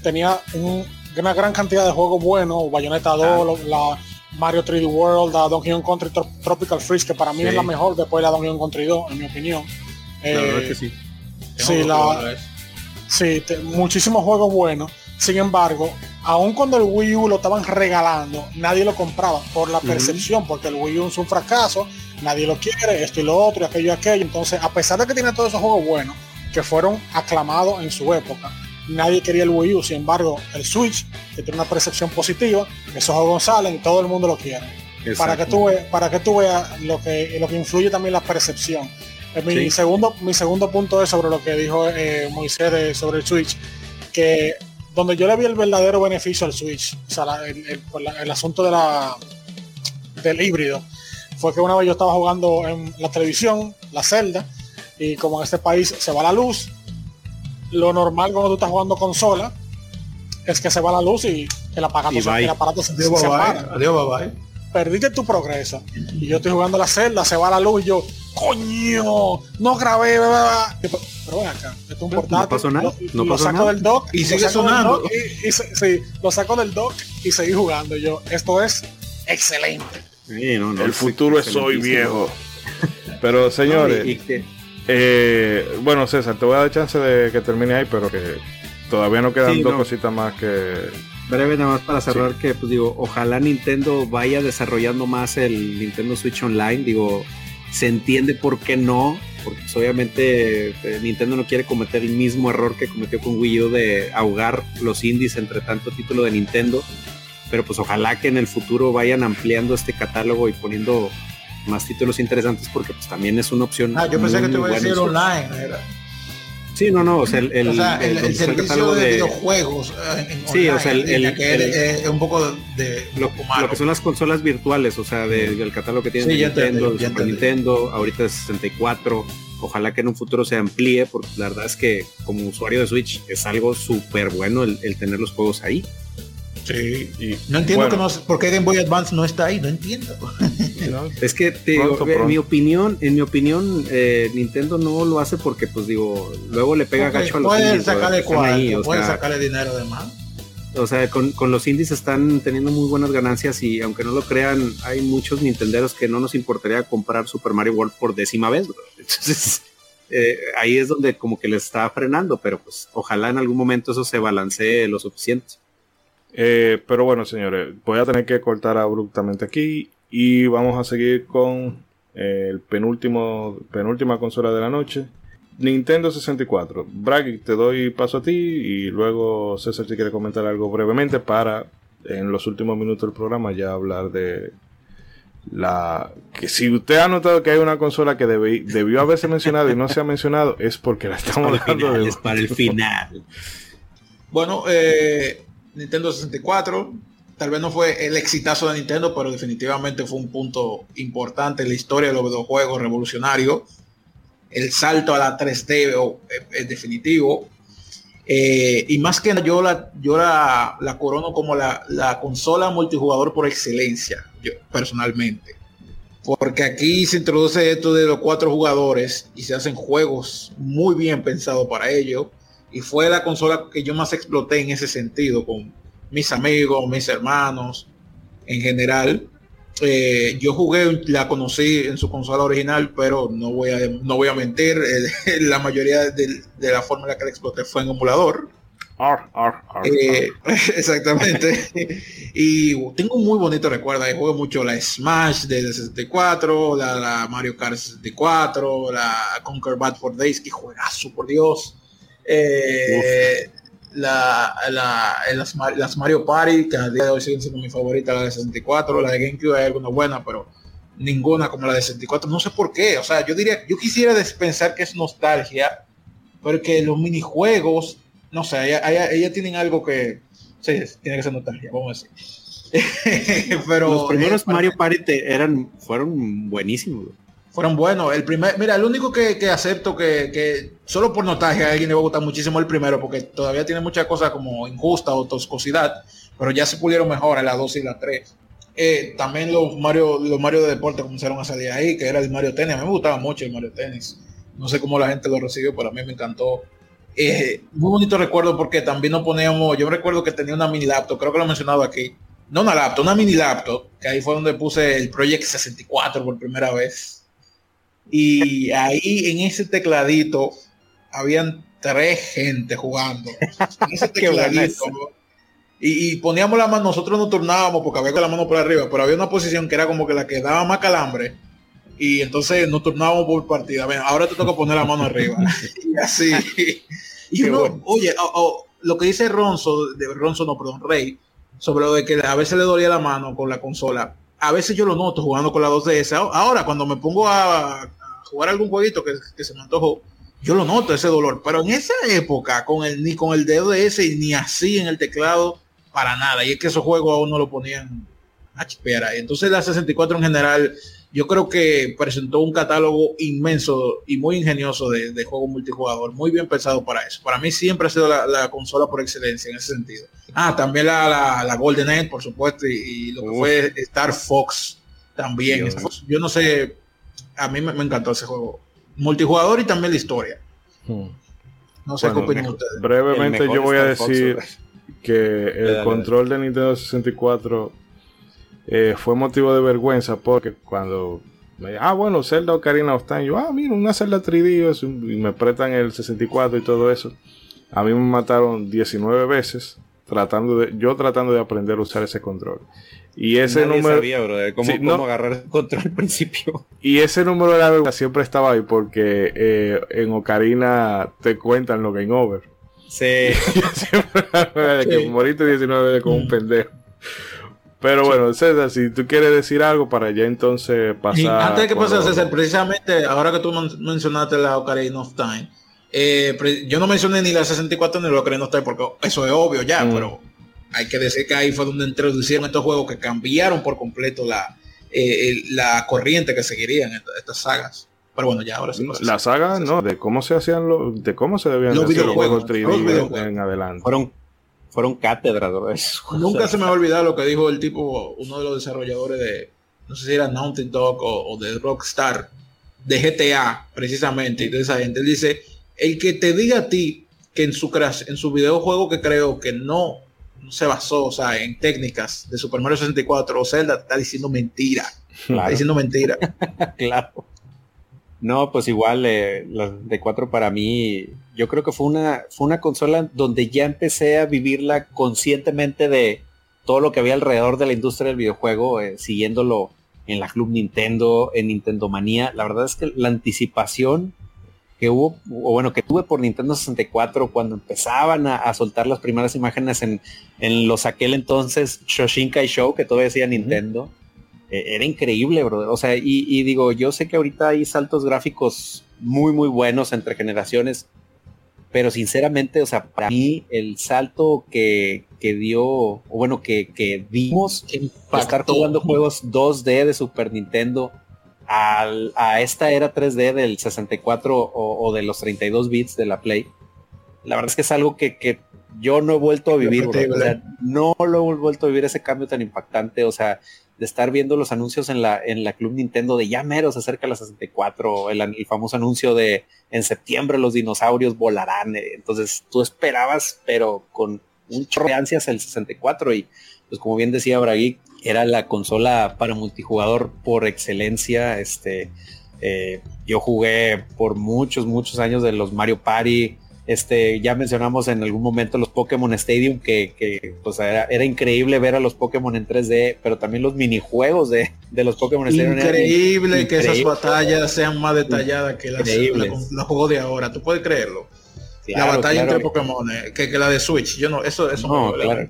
tenía un- una gran cantidad de juegos buenos, Bayonetta 2, lo- la Mario 3D World, la Donkey Kong Country Tro- Tropical Freeze, que para mí Sí. es la mejor después de la Donkey Kong Country 2, en mi opinión. La Eh, verdad que sí. sí, Tengo que la, eh. Sí, te- muchísimos juegos buenos. Sin embargo, aun cuando el Wii U lo estaban regalando, nadie lo compraba por la percepción, porque el Wii U es un fracaso, nadie lo quiere, esto y lo otro, y aquello y aquello. Entonces, a pesar de que tiene todos esos juegos buenos, que fueron aclamados en su época, nadie quería el Wii U. Sin embargo, el Switch, que tiene una percepción positiva, salen y todo el mundo lo quiere. Para que, tú ve- para que tú veas lo que, lo que influye también la percepción. Eh, Mi, Sí. segundo, mi segundo punto es sobre lo que dijo eh, Moisés de- sobre el Switch, que donde yo le vi el verdadero beneficio al Switch, o sea, la- el, la- el asunto de la, del híbrido, fue que una vez yo estaba jugando en la televisión, la celda, y como en este país se va la luz, lo normal cuando tú estás jugando consola es que se va la luz y el aparato, Y se, el aparato se, Adiós, se bye apaga bye. Adiós, bye bye. perdiste tu progreso. Y yo estoy jugando la celda, se va la luz y yo, coño, no grabé, bla, bla, bla". pero ven acá, esto es un No, portátil. no pasó nada, lo- no lo pasó saco nada. del dock Y lo sigue saco del sonando. dock Y, y se- sí, lo saco del dock y seguí jugando. Y yo, esto es excelente. Sí, no, no, El futuro es hoy viejo. Pero señores, No, y- y que- eh, bueno César, te voy a dar chance de que termine ahí, pero que todavía no quedan Sí, dos no. cositas más que... breve nada más para cerrar que pues digo ojalá Nintendo vaya desarrollando más el Nintendo Switch Online. Digo se entiende por qué no porque pues, obviamente eh, Nintendo no quiere cometer el mismo error que cometió con Wii U de ahogar los indies entre tanto título de Nintendo. Pero pues ojalá que en el futuro vayan ampliando este catálogo y poniendo más títulos interesantes porque pues también es una opción Ah, yo pensé muy, que te iba a decir online. Era. sí no no o sea el, el, o sea, el, el- servicio de, de- videojuegos eh, en Sí, online, o sea, el- que es, es un poco de lo, que son las consolas virtuales, o sea, de- del catálogo que tiene Sí, Nintendo, ya Super. Nintendo, ahorita es 64. Ojalá que en un futuro se amplíe, porque la verdad es que como usuario de Switch es algo súper bueno el tener los juegos ahí. Sí. y- No entiendo bueno, que no, por qué Game Boy Advance no está ahí, no entiendo. ¿no? Es que te digo, Pronto, en pronto. mi opinión, en mi opinión, eh, Nintendo no lo hace porque, pues digo, luego le pega gacho a los pueden indies, sacarle cuarto, o pueden sea, sacarle dinero de más. O sea, con, con los indies están teniendo muy buenas ganancias y aunque no lo crean, hay muchos nintenderos que no nos importaría comprar Super Mario World por décima vez. bro. Entonces, eh, ahí es donde como que le está frenando, pero pues ojalá en algún momento eso se balancee lo suficiente. Eh, pero bueno, señores, voy a tener que cortar abruptamente aquí y vamos a seguir con eh, el penúltimo, penúltima consola de la noche. Nintendo 64. Bragg, te doy paso a ti y luego César si quiere comentar algo brevemente para en los últimos minutos del programa ya hablar de la que si usted ha notado que hay una consola que debe- debió haberse mencionado y no se ha mencionado es porque la estamos Para el hablando final, de es para el final. Bueno, eh, Nintendo 64 tal vez no fue el exitazo de Nintendo, pero definitivamente fue un punto importante en la historia de los videojuegos revolucionario. El salto a la 3D o- eh, es definitivo. Eh, y más que nada, yo la, yo la, la corono como la, la consola multijugador por excelencia, yo personalmente. Porque aquí se introduce esto de los cuatro jugadores y se hacen juegos muy bien pensados para ello. Y fue la consola que yo más exploté en ese sentido, con mis amigos, mis hermanos, en general. Eh, yo jugué, la conocí en su consola original, pero no voy a, no voy a mentir, eh, la mayoría de, de la forma en la que la exploté fue en emulador. Ar, ar, ar, Eh, exactamente. y tengo un muy bonito recuerdo. Ahí jugué mucho la Smash de 64, la, la Mario Kart 64, la Conquer Bad for Days, que juegazo, por Dios. Eh, la, la- las, las Mario Party, que a día de hoy siguen siendo mi favorita, la de 64, la de GameCube hay alguna buena, pero ninguna como la de 64. No sé por qué. O sea, yo diría, yo quisiera pensar que es nostalgia, porque los minijuegos, no sé, ella, ella- tienen algo que, sí, tiene que ser nostalgia, vamos a decir. pero Los primeros Mario Party te- eran, fueron buenísimos. Fueron buenos. El primer, mira, el único que, que acepto que, que solo por nostalgia a alguien le va a gustar muchísimo el primero, porque todavía tiene muchas cosas como injusta o toscosidad, pero ya se pudieron mejor en la 2 y la 3. Eh, también los Mario, los Mario de deporte comenzaron a salir ahí, que era el Mario Tennis. A mí me gustaba mucho el Mario Tennis. No sé cómo la gente lo recibió, pero a mí me encantó. Eh, muy bonito recuerdo porque también nos poníamos, yo recuerdo que tenía una mini laptop, creo que lo he mencionado aquí. No una laptop, una mini laptop, que ahí fue donde puse el Project 64 por primera vez. Y ahí en ese tecladito habían tres gente jugando. En ese tecladito. Y, y poníamos la mano, nosotros nos turnábamos porque había con la mano por arriba, pero había una posición que era como que la que daba más calambre. Y entonces nos turnábamos por partida. Ven, ahora te toca poner la mano arriba. y así. Y Qué uno, bueno. oye, lo que dice Ronzo, de Ronzo no, perdón, Rey, sobre lo de que a veces le dolía la mano con la consola. A veces yo lo noto jugando con la 2DS. Ahora, cuando me pongo a, jugar algún jueguito que, se me antojó, yo lo noto ese dolor. Pero en esa época, con el ni con el DOS y ni así en el teclado, para nada. Y es que esos juegos aún no lo ponían a chispear ahí. Entonces la 64 en general, yo creo que presentó un catálogo inmenso y muy ingenioso de, de juegos multijugador, muy bien pensado para eso. Para mí siempre ha sido la, la consola por excelencia en ese sentido. Ah, también la, la, la Golden Age, por supuesto, y, y lo que Uf. fue Star Fox también. Dios. Star Fox, yo no sé, a mí me, me encantó ese juego. Multijugador y también la historia. Hmm. No sé Bueno, qué opinan ustedes. Brevemente yo voy a Star decir que el Dale, dale. control de Nintendo 64 eh, fue motivo de vergüenza porque cuando me ah bueno Zelda Ocarina of Time yo ah mira una Zelda 3D eso", y me prestan el 64 y todo eso a mí me mataron 19 veces tratando de yo tratando de aprender a usar ese control y ese Nadie número sabía, bro, de cómo, Sí, no. cómo agarrar el control al principio. y ese número de la vergüenza siempre estaba ahí porque eh, en Ocarina te cuentan los game over Sí. Siempre de que Sí. moriste 19 veces como un Mm. pendejo. Pero bueno, César, si tú quieres decir algo para ya entonces pasar. Y antes de que pase, lo- César, precisamente ahora que tú men- mencionaste la Ocarina of Time, eh, yo no mencioné ni la 64 ni la Ocarina of Time porque eso es obvio ya, Mm. pero hay que decir que ahí fue donde introducieron estos juegos que cambiaron por completo la, eh, la corriente que seguirían esta- estas sagas. Pero bueno, ya ahora sí. pues, La saga, no, de cómo se hacían los, de cómo se debían Los hacer los videojuegos, juegos 3D los en- videojuegos. en adelante. fueron, fueron cátedras, bro, esos juegos. Nunca se me va a olvidar lo que dijo el tipo, uno de los desarrolladores de, no sé si era Naughty Dog o, o de Rockstar, de GTA, precisamente, y de esa gente. Él dice, el que te diga a ti que en su, crea- en su videojuego que creo que no, no se basó, o sea, en técnicas de Super Mario 64 o Zelda, está diciendo mentira. Está Claro. diciendo mentira. claro. No, pues igual, eh, la de 4 para mí, yo creo que fue una, fue una consola donde ya empecé a vivirla conscientemente de todo lo que había alrededor de la industria del videojuego, eh, siguiéndolo en la Club Nintendo, en Nintendo Manía. La verdad es que la anticipación que hubo, o bueno, que tuve por Nintendo 64 cuando empezaban a, a soltar las primeras imágenes en, en los aquel entonces Shoshinkai Show, que todavía decía Nintendo. Eh, era increíble, bro. O sea, y, y digo, yo sé que ahorita hay saltos gráficos muy, muy buenos entre generaciones, pero sinceramente, o sea, para mí el salto que, que dio, o bueno, que, que dimos de estar Impactó. jugando juegos 2D de Super Nintendo al- a esta era 3D del 64 o, o de los 32 bits de la Play, la verdad es que es algo que, que yo no he vuelto a vivir. O sea, no lo he vuelto a vivir ese cambio tan impactante, o sea, de estar viendo los anuncios en la, en la Club Nintendo de ya mero se acerca la 64, el, famoso anuncio de en septiembre los dinosaurios volarán, eh, entonces tú esperabas, pero con un chorro de ansias el 64 y pues como bien decía Bragui, era la consola para multijugador por excelencia, este, eh, yo jugué por muchos, muchos años de los Mario Party, este, ya mencionamos en algún momento los Pokémon Stadium, que, que pues era, era increíble ver a los Pokémon en 3D, pero también los minijuegos de, de los Pokémon Stadium. Increíble que esas batallas sean más detalladas que las Increíbles. la- los juegos de ahora. ¿Tú puedes creerlo? Claro, la batalla claro. entre Pokémon, eh, que, que la de Switch. Yo no, eso, eso No, me- claro.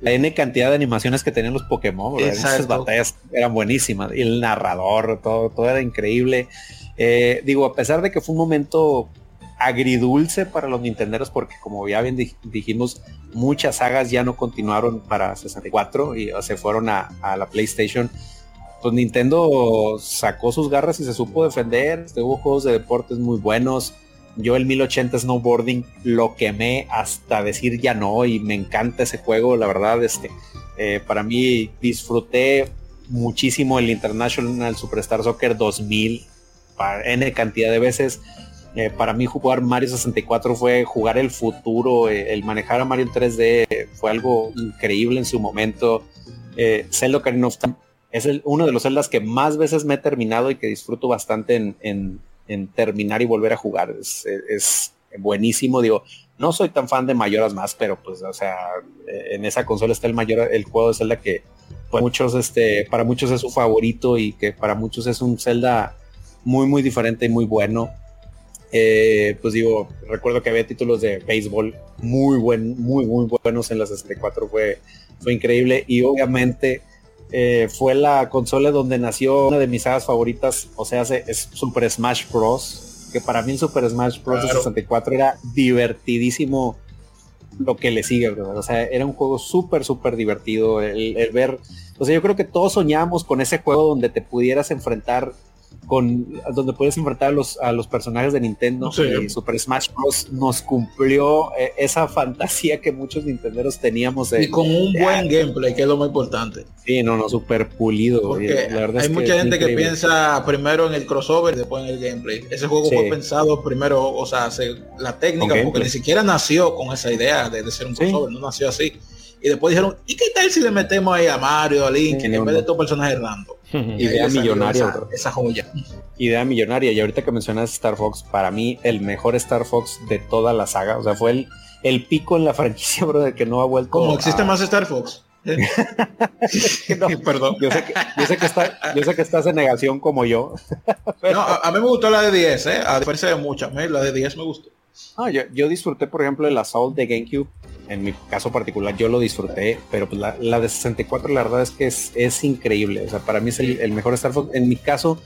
La N cantidad de animaciones que tenían los Pokémon, esas batallas eran buenísimas. Y el narrador, todo, todo era increíble. Eh, digo, a pesar de que fue un momento agridulce para los nintenderos, porque como ya bien dij- dijimos, muchas sagas ya no continuaron para 64 y se fueron a, la PlayStation. Pues Nintendo sacó sus garras y se supo defender. Este, hubo juegos de deportes muy buenos. Yo el 1080 snowboarding lo quemé hasta decir ya no y me encanta ese juego, la verdad, este, eh, para mí disfruté muchísimo el International Superstar Soccer 2000 para N cantidad de veces. Eh, para mí jugar Mario 64 fue jugar el futuro, eh, el manejar a Mario en 3D eh, fue algo increíble en su momento. Eh, Zelda Ocarina of Time es uno de los celdas que más veces me he terminado y que disfruto bastante en, terminar y volver a jugar. Es, buenísimo, digo, no soy tan fan de Mayoras más, pero pues, o sea, eh, en esa consola está el mayor, el juego de Zelda que este, para muchos es su favorito y que para muchos es un Zelda muy, muy diferente y muy bueno. Eh, pues digo, recuerdo que había títulos de béisbol muy buen, muy, muy buenos en la 64, fue, fue increíble y obviamente eh, fue la consola donde nació una de mis sagas favoritas, o sea, se- es Super Smash Bros. Que para mí el Super Smash Bros. de Claro. 64 era divertidísimo lo que le sigue, ¿verdad? O sea, era un juego súper, súper divertido. El, el ver, o sea, yo creo que todos soñábamos con ese juego donde te pudieras enfrentar con donde puedes enfrentar a los, a los personajes de Nintendo Sí. y Super Smash Bros. nos cumplió eh, esa fantasía que muchos nintenderos teníamos de Y con un buen gameplay, que es lo más importante. sí, no, no, super pulido. Porque y la verdad hay es mucha gente que piensa primero en el crossover y después en el gameplay. Ese juego Sí. fue pensado primero, o sea, se- la técnica, porque ni siquiera nació con esa idea de, ser un Sí. crossover, no nació así. Y después dijeron, ¿y qué tal si le metemos ahí a Mario, a Link, Sí, en no, vez de estos personajes random? Idea millonaria, esa, esa joya. idea millonaria. Y ahorita que mencionas Star Fox, para mí el mejor Star Fox de toda la saga. O sea, fue el, el pico en la franquicia, bro, de que no ha vuelto. Como existe a- más Star Fox. ¿eh? Perdón. Yo sé, que, yo, sé que está, yo sé que estás en negación como yo. No, a, a mí me gustó la de 10, ¿eh? a diferencia de muchas, ¿eh? la de 10 me gustó. No, yo, yo disfruté, por ejemplo, el Assault de GameCube. En mi caso particular, yo lo disfruté, pero pues la, la de 64, la verdad es que es, increíble. O sea, para mí es el, mejor Star Fox. En mi caso,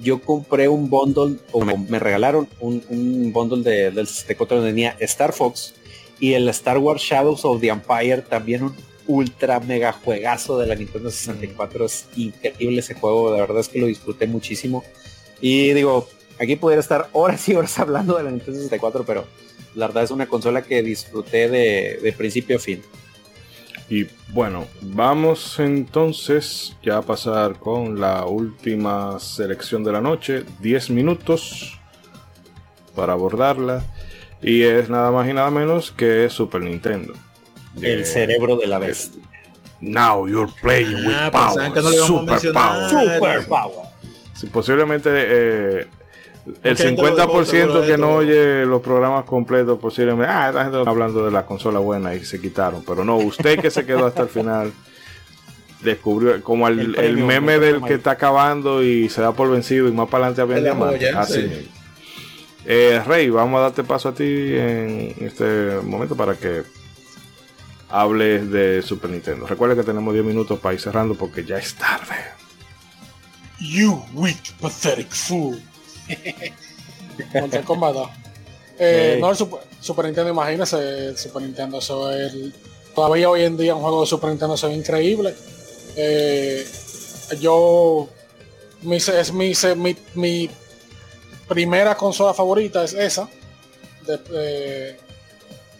yo compré un bundle, o me, regalaron un, un bundle de, del 64 donde tenía Star Fox y el Star Wars Shadows of the Empire, también un ultra mega juegazo de la Nintendo 64. Es increíble ese juego, de verdad es que lo disfruté muchísimo. Y digo, aquí pudiera estar horas y horas hablando de la Nintendo 64, pero la verdad es una consola que disfruté de, de principio a fin. Y bueno, vamos entonces ya a pasar con la última selección de la noche. 10 minutos para abordarla. Y es nada más y nada menos que Super Nintendo. El Eh, cerebro de la bestia. Now you're playing with Ah, power. no íbamos a super power. Super Power. Sí, posiblemente eh, el Mucha gente lo 50% dejó seguro de que no oye los programas completos, posiblemente, ah, la gente está hablando de la consola buena y se quitaron. Pero no, usted que se quedó hasta el final, descubrió como el, El meme el del que está acabando y se da por vencido y más para adelante diamantes. joya, Así sí. mismo. Eh, Rey, vamos a darte paso a ti en este momento para que hables de Super Nintendo. Recuerda que tenemos 10 minutos para ir cerrando porque ya es tarde. You weak, pathetic fool. Mortal Kombat 2. Eh, Ey. no, el Super, Super Nintendo, imagínese, el Super Nintendo, eso es el- todavía hoy en día un juego de Super Nintendo se ve increíble. Eh, yo, mi, es mi, mi, mi primera consola favorita es esa. De- eh,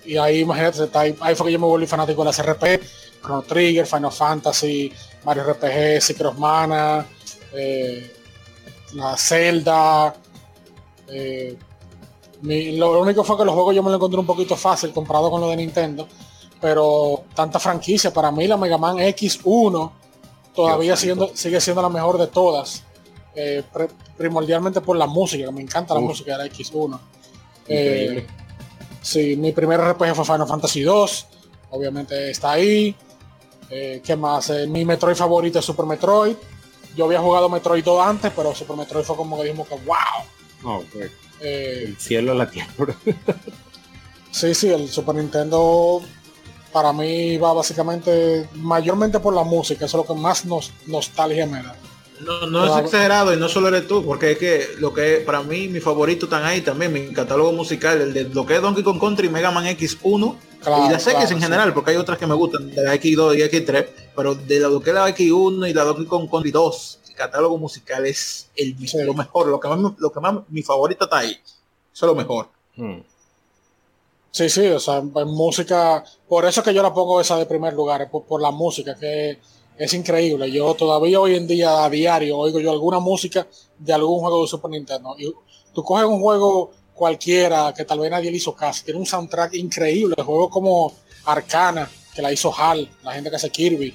y ahí, imagínate, está ahí, ahí fue que yo me volví fanático de las RPG, Chrono Trigger, Final Fantasy, Mario RPG, Secret of Mana, eh, la Zelda. eh, mi- lo único fue que los juegos yo me lo encontré un poquito fácil comparado con lo de Nintendo. Pero tanta franquicia, para mí la Mega Man X1 todavía siendo, sigue siendo la mejor de todas. Eh, pre- primordialmente por la música, que me encanta la Uf. música de la X1. Increíble. Eh, sí, mi primer RPG fue Final Fantasy 2, obviamente está ahí. Eh, ¿Qué más? Eh, mi Metroid favorito es Super Metroid. Yo había jugado Metroid 2 antes, pero Super Metroid fue como que dijimos que wow. No, Eh, el cielo a la tierra. sí, sí, el Super Nintendo para mí va básicamente mayormente por la música, eso es lo que más nos, nostalgia me da. No, no es exagerado y no solo eres tú, porque es que lo que para mí mi favorito están ahí también, mi catálogo musical, el de lo que es Donkey Kong Country, Mega Man X1 Claro, y las X en sí. general, porque hay otras que me gustan, de la X2 y X3, pero de lo que es la X1 y la Donkey Kong Country 2, el catálogo musical es el, Sí. lo mejor, lo que más, me- lo que más mi favorito está ahí. Eso es lo mejor. Hmm. Sí, sí, o sea, en música, por eso es que yo la pongo esa de primer lugar, por, por la música, que es increíble. Yo todavía hoy en día a diario oigo yo alguna música de algún juego de Super Nintendo. Y tú coges un juego cualquiera que tal vez nadie le hizo caso, tiene un soundtrack increíble, juegos como Arcana, que la hizo HAL, la gente que hace Kirby.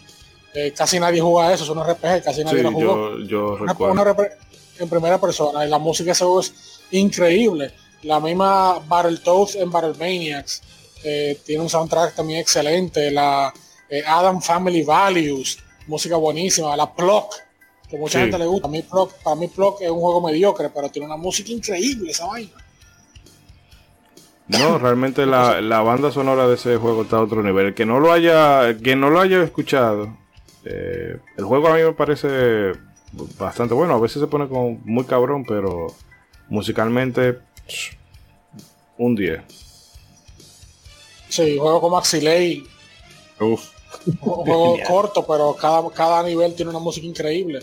Eh, casi nadie juega eso, es un RPG, casi nadie Sí, lo jugó. yo Una- recuerdo. una repre- en primera persona y la música de ese juego es increíble la misma Battletoads en Battlemaniacs eh, tiene un soundtrack también excelente la eh, Adam Family Values música buenísima la Plock que mucha Sí. gente le gusta a mí Plock, para mí Plock es un juego mediocre pero tiene una música increíble esa vaina No, realmente la, la banda sonora de ese juego está a otro nivel. El que no lo haya, que no lo haya escuchado, eh, el juego a mí me parece bastante bueno. A veces se pone como muy cabrón, pero musicalmente un 10. sí juego como Axilei Uf. Un juego corto pero cada, cada nivel tiene una música increíble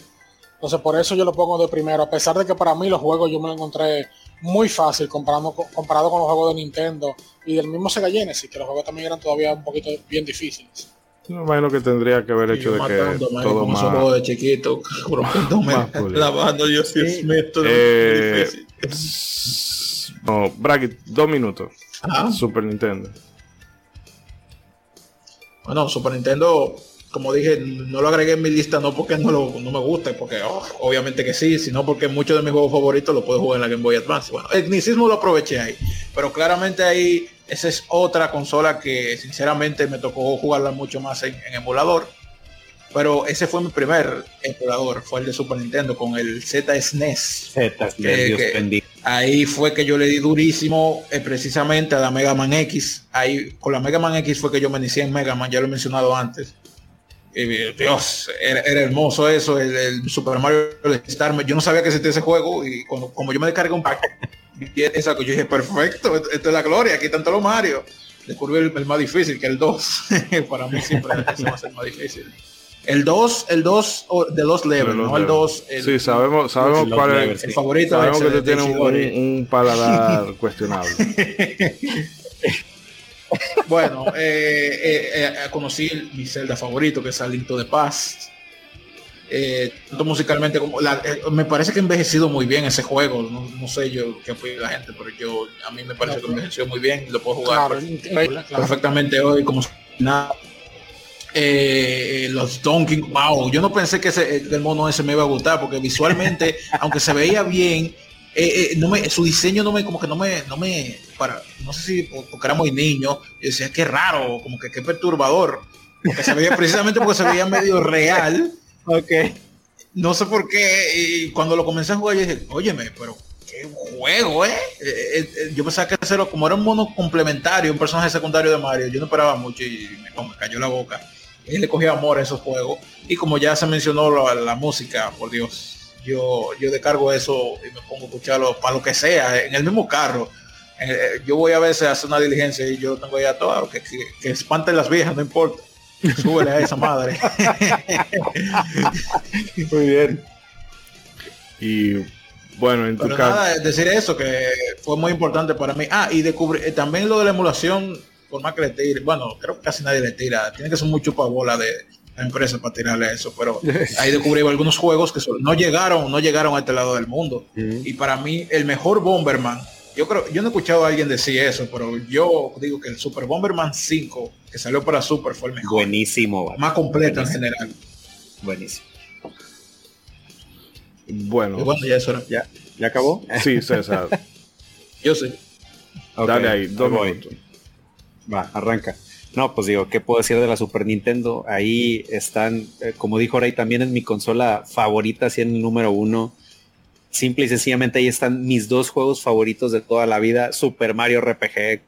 Entonces por eso yo lo pongo de primero, a pesar de que para mí los juegos yo me lo encontré muy fácil comparado, comparado con los juegos de Nintendo y del mismo Sega Genesis, que los juegos también eran todavía un poquito bien difíciles. Me imagino que tendría que haber hecho de que todo más... juego de chiquito, lavando yo sí. eh, No, Bracket, dos minutos. Super Nintendo. Bueno, Super Nintendo como dije, no lo agregué en mi lista no porque no, lo, no me guste, porque oh, obviamente que sí, sino porque muchos de mis juegos favoritos los puedo jugar en la Game Boy Advance. Bueno, el Nicismo lo aproveché ahí, pero claramente ahí esa es otra consola que sinceramente me tocó jugarla mucho más en, emulador. Pero ese fue mi primer emulador, fue el de Super Nintendo con el Z-SNES. Z-SNES, Ahí fue que yo le di durísimo eh, precisamente a la Mega Man X. Ahí con la Mega Man X fue que yo me inicié en Mega Man, ya lo he mencionado antes. Dios, era, hermoso eso, el, Super Mario Star. Yo no sabía que existía ese juego y cuando, como yo me descargué un pack, esa, yo dije, perfecto, esto es la gloria, aquí todos los Mario. Descubrí el, más difícil, que el 2. Para mí siempre a ser más difícil. El 2, el 2 de los levels, no el 2. Sí, sabemos, sabemos cuál es el favorito. Sabemos que tú tienes un, un paladar cuestionable. Bueno, eh, eh, eh, conocí mi Zelda favorito, que es Alinto de Paz. tanto musicalmente como me parece que ha envejecido muy bien ese juego. No, sé yo qué fue la gente, pero yo a mí me parece que envejeció muy bien lo puedo jugar perfectamente hoy como nada. Los Donkey wow yo no pensé que ese del mono ese me iba a gustar porque visualmente aunque se veía bien eh, eh, no me, su diseño no me, como que no me, no me, para, no sé si porque era muy niño, yo decía qué raro, como que qué perturbador, porque se veía precisamente porque se veía medio real. Ok. No sé por qué, y cuando lo comencé a jugar yo dije, óyeme, pero qué juego, ¿eh? eh yo pensaba que hacerlo como era un mono complementario, un personaje secundario de Mario, yo no esperaba mucho y me, me cayó la boca. Y le cogía amor a esos juegos. Y como ya se mencionó la música, por Dios, yo, yo descargo eso y me pongo a escucharlo para lo que sea, en el mismo carro. Eh, yo voy a veces a hacer una diligencia y yo tengo ya todo, que, que, que espanten las viejas, no importa. Súbele a esa madre. Muy bien. Y bueno, en tu Pero nada, decir eso, que fue muy importante para mí. Ah, y descubrí eh, también lo de la emulación, por más que le tire, bueno, creo que casi nadie le tira. Tiene que ser mucho bola de, empresa para tirarle eso, pero ahí descubrí algunos juegos que no llegaron, no llegaron a este lado del mundo. Y para mí el mejor Bomberman, yo creo, yo no he escuchado a alguien decir eso, pero yo digo que el Super Bomberman 5 que salió para Super fue el mejor. Buenísimo. Más completo en general. Buenísimo. Bueno. bueno, ya eso era. ¿Ya? ¿Ya acabó? Sí, César. yo sé. Dale ahí, dos minutos. Va, arranca. No, pues digo, ¿qué puedo decir de la Super Nintendo? Ahí están, eh, como dijo Ray, también es mi consola favorita, así en el número uno. Simple y sencillamente ahí están mis dos juegos favoritos de toda la vida, Super Mario RPG,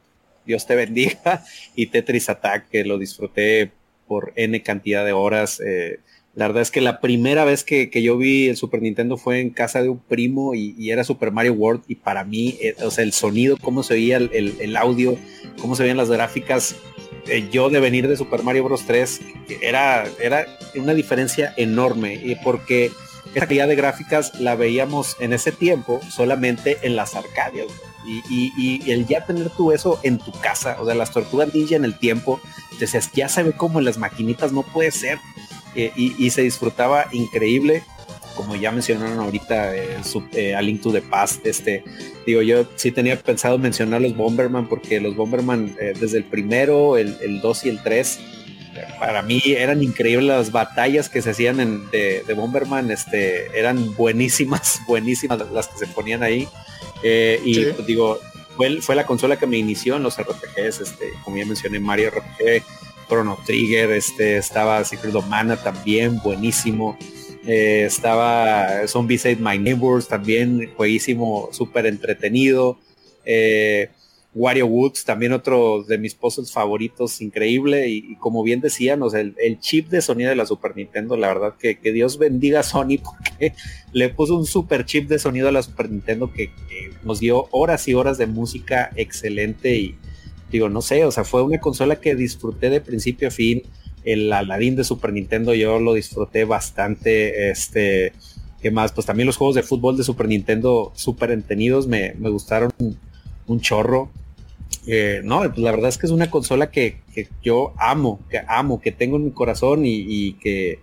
Dios te bendiga, y Tetris Attack, que lo disfruté por N cantidad de horas. Eh, la verdad es que la primera vez que, yo vi el Super Nintendo fue en casa de un primo y, era Super Mario World y para mí, eh, o sea, el sonido, cómo se veía el, el audio, cómo se veían las gráficas, eh, yo de venir de Super Mario Bros. 3 era, era una diferencia enorme y porque esa calidad de gráficas la veíamos en ese tiempo solamente en las arcadias. Y, el ya tener tú eso en tu casa, o sea, las tortugas ninja en el tiempo, decías, ya se ve como en las maquinitas, no puede ser. Eh, y, se disfrutaba increíble como ya mencionaron ahorita, eh, eh, A Link to the Past, este, digo, yo sí tenía pensado mencionar los Bomberman, porque los Bomberman, eh, desde el primero, el, 2 y el 3, para mí eran increíbles las batallas que se hacían en, de, Bomberman, este, eran buenísimas, buenísimas las que se ponían ahí. y pues, digo, fue, fue, la consola que me inició en los RPGs, este, como ya mencioné, Mario RPG, Chrono Trigger, este, estaba Secret of Mana también, buenísimo. Eh, estaba Zombie Save My Neighbors también, jueguísimo, súper entretenido. Eh, Wario Woods, también otro de mis puzzles favoritos, increíble. Y, como bien decían, el, chip de sonido de la Super Nintendo, la verdad que, Dios bendiga a Sony porque le puso un super chip de sonido a la Super Nintendo que, que, nos dio horas y horas de música excelente. Y digo, no sé, o sea, fue una consola que disfruté de principio a fin el Aladdin de Super Nintendo yo lo disfruté bastante. Este, ¿Qué más? Pues también los juegos de fútbol de Super Nintendo súper entretenidos me, me gustaron un chorro. Eh, no, pues la verdad es que es una consola que, que, yo amo, que amo, que tengo en mi corazón y, y, que,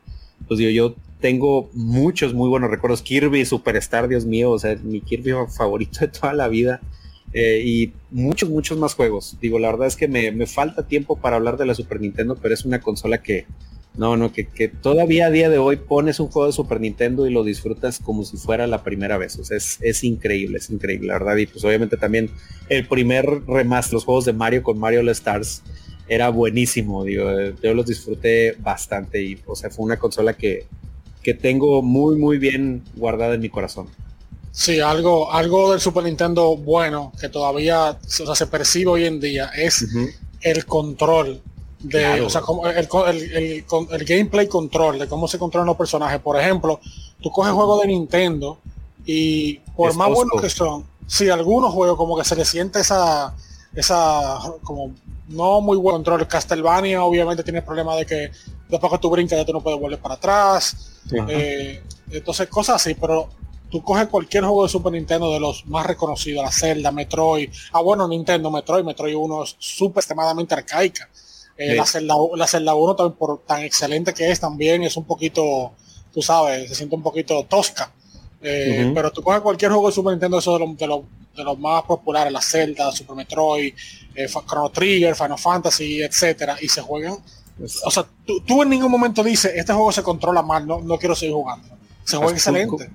pues digo, yo tengo muchos muy buenos recuerdos. Kirby Superstar, Dios mío, o sea, mi Kirby favorito de toda la vida. Eh, y muchos, muchos más juegos. Digo, la verdad es que me, me, falta tiempo para hablar de la Super Nintendo, pero es una consola que, no, no, que, que, todavía a día de hoy pones un juego de Super Nintendo y lo disfrutas como si fuera la primera vez. O sea, es, es increíble, es increíble, la verdad. Y pues obviamente también el primer remaster, los juegos de Mario con Mario All Stars, era buenísimo. Digo, yo los disfruté bastante y, o sea, fue una consola que, que tengo muy, muy bien guardada en mi corazón. Sí, algo, algo del Super Nintendo bueno que todavía o sea, se percibe hoy en día es uh -huh. el control de, claro. o sea, como el, el, el, el, gameplay control de cómo se controlan los personajes. Por ejemplo, tú coges juegos de Nintendo y por es más buenos que son, sí, algunos juegos como que se le siente esa, esa como no muy buen control. Castlevania obviamente tiene el problema de que después que tú brincas ya tú no puedes volver para atrás. Eh, entonces cosas así, pero tú coges cualquier juego de Super Nintendo de los más reconocidos, la Zelda, Metroid, ah bueno, Nintendo, Metroid, Metroid 1 es súper extremadamente arcaica. Eh, sí. la, Zelda, la Zelda 1 también por tan excelente que es también es un poquito, tú sabes, se siente un poquito tosca. Eh, uh -huh. Pero tú coges cualquier juego de Super Nintendo, eso de los de lo, de lo más populares, la Zelda, Super Metroid, eh, Chrono Trigger, Final Fantasy, etcétera, y se juegan. O sea, tú, tú, en ningún momento dices, este juego se controla mal, no, no quiero seguir jugando. Se juega excelente.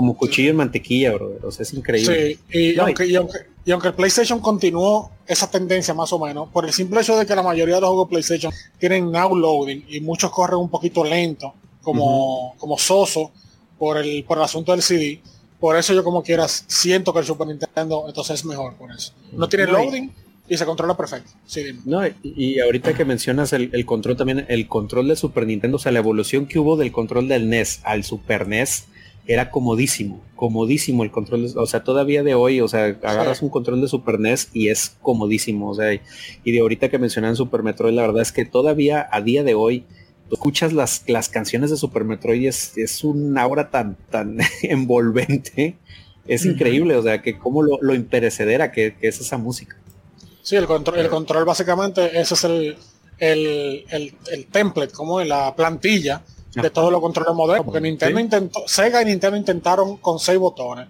Como cuchillo en mantequilla, bro. O sea, es increíble. Sí, y, no, aunque, y, aunque, y, aunque, PlayStation continuó esa tendencia más o menos, por el simple hecho de que la mayoría de los juegos PlayStation tienen now loading y muchos corren un poquito lento, como, uh -huh. como soso, por el, por el asunto del CD. Por eso yo como quieras siento que el Super Nintendo entonces es mejor por eso. No tiene loading y se controla perfecto. Sí, dime. No, y, y ahorita que mencionas el, el, control también, el control del Super Nintendo, o sea, la evolución que hubo del control del NES al Super NES, era comodísimo, comodísimo el control, de, o sea, todavía de hoy, o sea, agarras sí. un control de Super NES y es comodísimo, o sea, y de ahorita que mencionan Super Metroid, la verdad es que todavía a día de hoy, escuchas las, las canciones de Super Metroid y es, es un aura tan, tan envolvente, es increíble, o sea, que como lo, lo imperecedera que, que, es esa música. Sí, el control, el control básicamente, ese es el, el, el, el template, como la plantilla de todos los controles modernos, porque Nintendo sí. intentó, Sega y Nintendo intentaron con seis botones,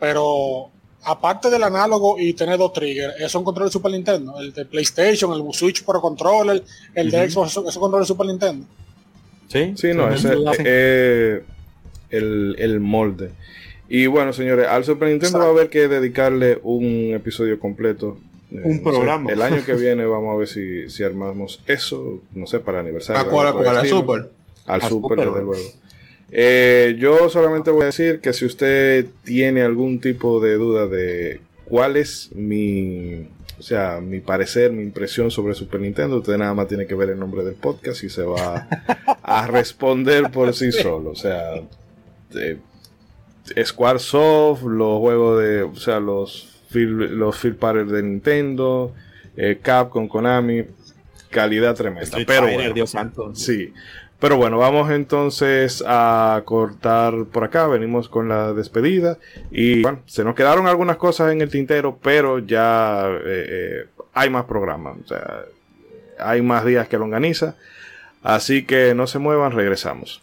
pero aparte del análogo y tener dos triggers, es un control de Super Nintendo, el de PlayStation, el Switch Pro Controller, el de uh -huh. Xbox, es un control de Super Nintendo. Sí, sí, no, ese es eh, el, el molde. Y bueno, señores, al Super Nintendo va a haber que dedicarle un episodio completo un programa. Sé, el año que viene vamos a ver si, si armamos eso, no sé, para el aniversario. ¿A cuál, a cuál, Super? Al Super, desde luego. Eh, yo solamente voy a decir que si usted tiene algún tipo de duda de cuál es mi, o sea, mi parecer, mi impresión sobre Super Nintendo, usted nada más tiene que ver el nombre del podcast y se va a responder por sí solo. O sea, de, Squaresoft, los juegos de, o sea, los los field partners de Nintendo, eh, Capcom, Konami, calidad tremenda. Pero bueno, Dios santo. Sí. Pero bueno, vamos entonces a cortar por acá. Venimos con la despedida. Y bueno, se nos quedaron algunas cosas en el tintero, pero ya eh, eh, hay más programas. Hay más días que longaniza. Así que no se muevan, regresamos.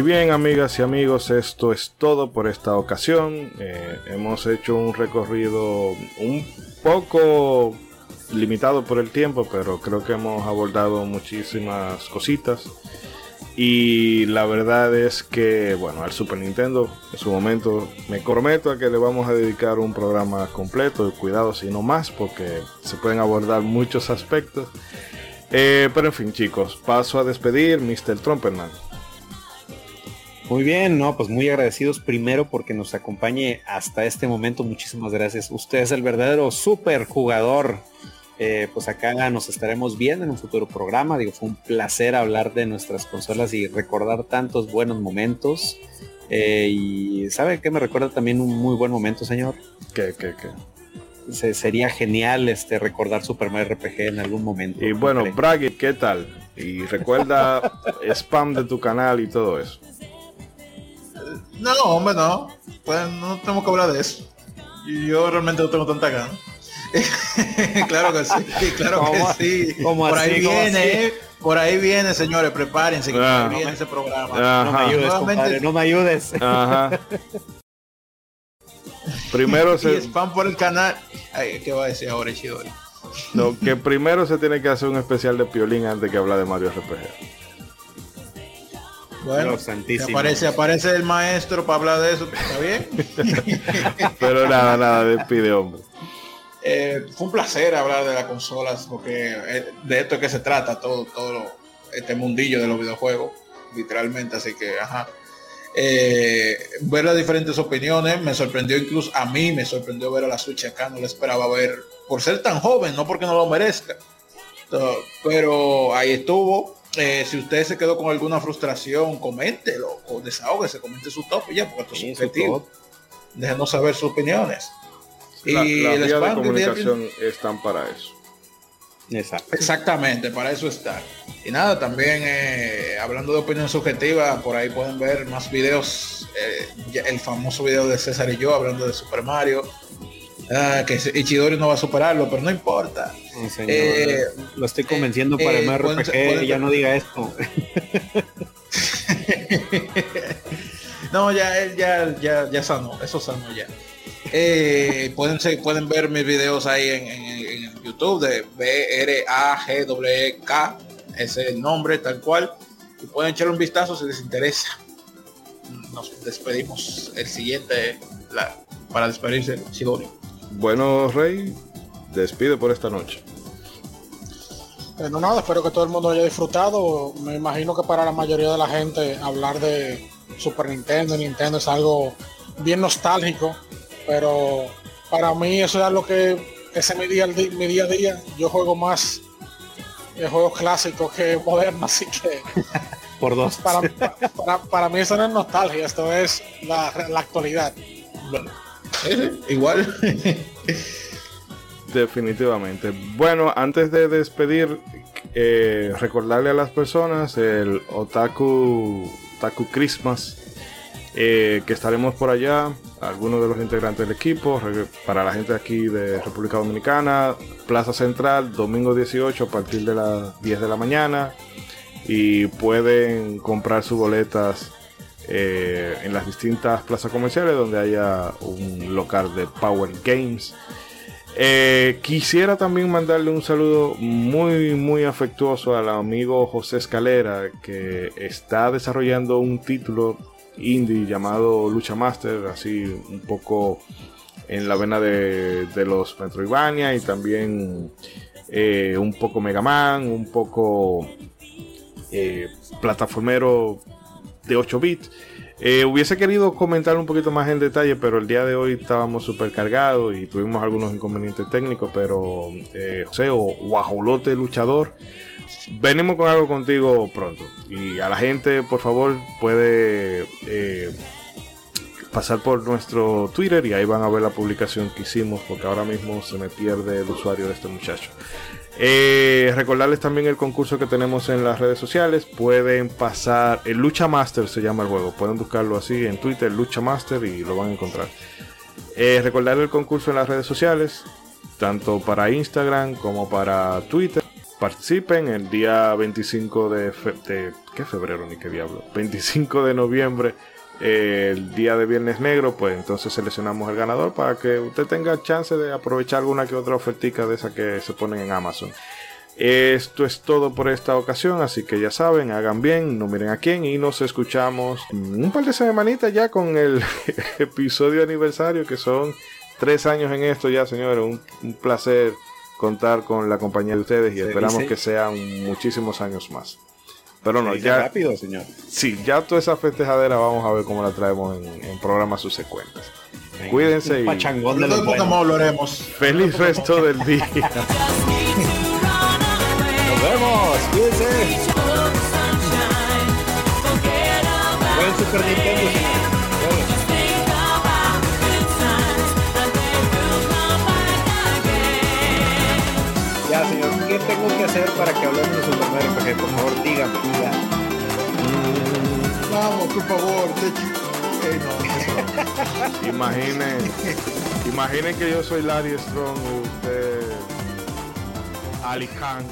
Y bien, amigas y amigos, esto es todo por esta ocasión. Eh, hemos hecho un recorrido un poco limitado por el tiempo, pero creo que hemos abordado muchísimas cositas. Y la verdad es que, bueno, al Super Nintendo en su momento me comprometo a que le vamos a dedicar un programa completo, cuidado si no más, porque se pueden abordar muchos aspectos. Eh, pero en fin, chicos, paso a despedir Mr. Trumpetman. Muy bien, no, pues muy agradecidos primero porque nos acompañe hasta este momento. Muchísimas gracias. Usted es el verdadero super jugador. Eh, pues acá nos estaremos viendo en un futuro programa. Digo, fue un placer hablar de nuestras consolas y recordar tantos buenos momentos. Eh, y ¿sabe qué me recuerda también un muy buen momento, señor? ¿Qué, qué, qué? Se- sería genial este recordar Super Mario RPG en algún momento. Y bueno. Braggy, ¿qué tal? Y recuerda spam de tu canal y todo eso. No, hombre, no. Pues no tenemos que hablar de eso. Yo realmente no tengo tanta gana. claro que sí, claro ¿Cómo- que sí. cómo por así, ahí viene, así? eh. Por ahí viene, señores, prepárense que Ah. viene ese programa. no me ayudes, Nuevamente- compadre, no me ayudes. Ajá. Primero Y se, spam por el canal. Ay, ¿Qué va a decir ahora, Chidori? no, que primero se tiene que hacer un especial de Piolín antes que hablar de Mario RPG. Bueno, si aparece, aparece el maestro para hablar de eso, ¿está bien? Pero nada, nada, despide, hombre. Eh, fue un placer hablar de las consolas porque eh, de esto es que se trata todo, todo este mundillo de los videojuegos, literalmente, así que, ajá. Eh, ver las diferentes opiniones me sorprendió incluso a mí me sorprendió ver a la Switch acá no lo esperaba ver por ser tan joven no porque no lo merezca pero ahí estuvo Eh, si usted se quedó con alguna frustración coméntelo o desahógese comente su top y ya porque esto es Sí, subjetivo déjenos saber sus opiniones La- y las vías de comunicación están para eso. Exacto. Exactamente, para eso está. Y nada, también eh, hablando de opinión subjetiva, por ahí pueden ver más videos, eh, el famoso video de César y yo hablando de Super Mario. Ah, que Ichidori no va a superarlo, pero no importa. Sí, señor. Eh, Lo estoy convenciendo eh, para el pueden RPG, ser- pueden ya no diga esto. no, ya él ya, ya, ya sanó, eso sanó ya. Pueden, pueden ver mis videos ahí en, en- en YouTube de B-R-A-G-W-K, ese es el nombre tal cual. Y pueden echarle un vistazo si les interesa. Nos despedimos el siguiente la- para despedirse Sidonio. Bueno, Rey, despide por esta noche. Eh, no nada, espero que todo el mundo haya disfrutado. Me imagino que para la mayoría de la gente hablar de Super Nintendo y Nintendo es algo bien nostálgico, pero para mí eso es algo que ese es mi día, mi día a día. Yo juego más eh, juegos clásicos que modernos, así que Por dos. para, para, para mí eso no es nostalgia, esto es la, la actualidad. Igual. Definitivamente. Bueno, antes de despedir, eh, recordarle a las personas el Otaku, Otaku Christmas, eh, que estaremos por allá, algunos de los integrantes del equipo, para la gente aquí de República Dominicana, Plaza Central, domingo 18 a partir de las 10 de la mañana, y pueden comprar sus boletas eh, en las distintas plazas comerciales donde haya un local de Power Games. Eh, quisiera también mandarle un saludo muy muy afectuoso al amigo José Escalera que está desarrollando un título indie llamado Lucha Master, así un poco en la vena de, de los Metroidvania y también eh, un poco Mega Man, un poco plataformero de 8 bits. Eh, hubiese querido comentar un poquito más en detalle, pero el día de hoy estábamos súper cargados y tuvimos algunos inconvenientes técnicos, pero eh, José o Guajolote Luchador, venimos con algo contigo pronto. Y a la gente, por favor, puede eh, pasar por nuestro Twitter y ahí van a ver la publicación que hicimos, porque ahora mismo se me pierde el usuario de este muchacho. Eh, recordarles también el concurso que tenemos en las redes sociales. Pueden pasar, el Lucha Master se llama el juego. Pueden buscarlo así en Twitter, Lucha Master, y lo van a encontrar. Eh, recordar el concurso en las redes sociales, tanto para Instagram como para Twitter. Participen el día 25 de, de- ¿qué febrero ni qué diablo? 25 de noviembre, eh, el día de Viernes Negro, pues entonces seleccionamos el ganador para que usted tenga chance de aprovechar alguna que otra ofertica de esas que se ponen en Amazon. Esto es todo por esta ocasión, así que ya saben, hagan bien, no miren a quién y nos escuchamos un par de semanitas ya con el episodio aniversario que son tres años en esto ya, señores. Un, un placer contar con la compañía de ustedes y esperamos que sean muchísimos años más. Pero no, ya rápido, señor. Sí, ya toda esa festejadera vamos a ver cómo la traemos en, en programas subsecuentes. Cuídense Un y pachangón de los haremos. feliz resto del día. Nos vemos. Cuídense. Buen Super Nintendo, ¿qué tengo que hacer para que hablemos de Super Mario RPG? Por favor, dígame. Ya. Vamos, por favor. te Eh, no, Imaginen, imaginen que yo soy Larry Strong y usted Ali Khan.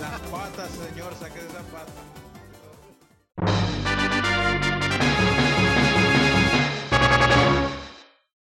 Las patas, señor, saque de esa pata.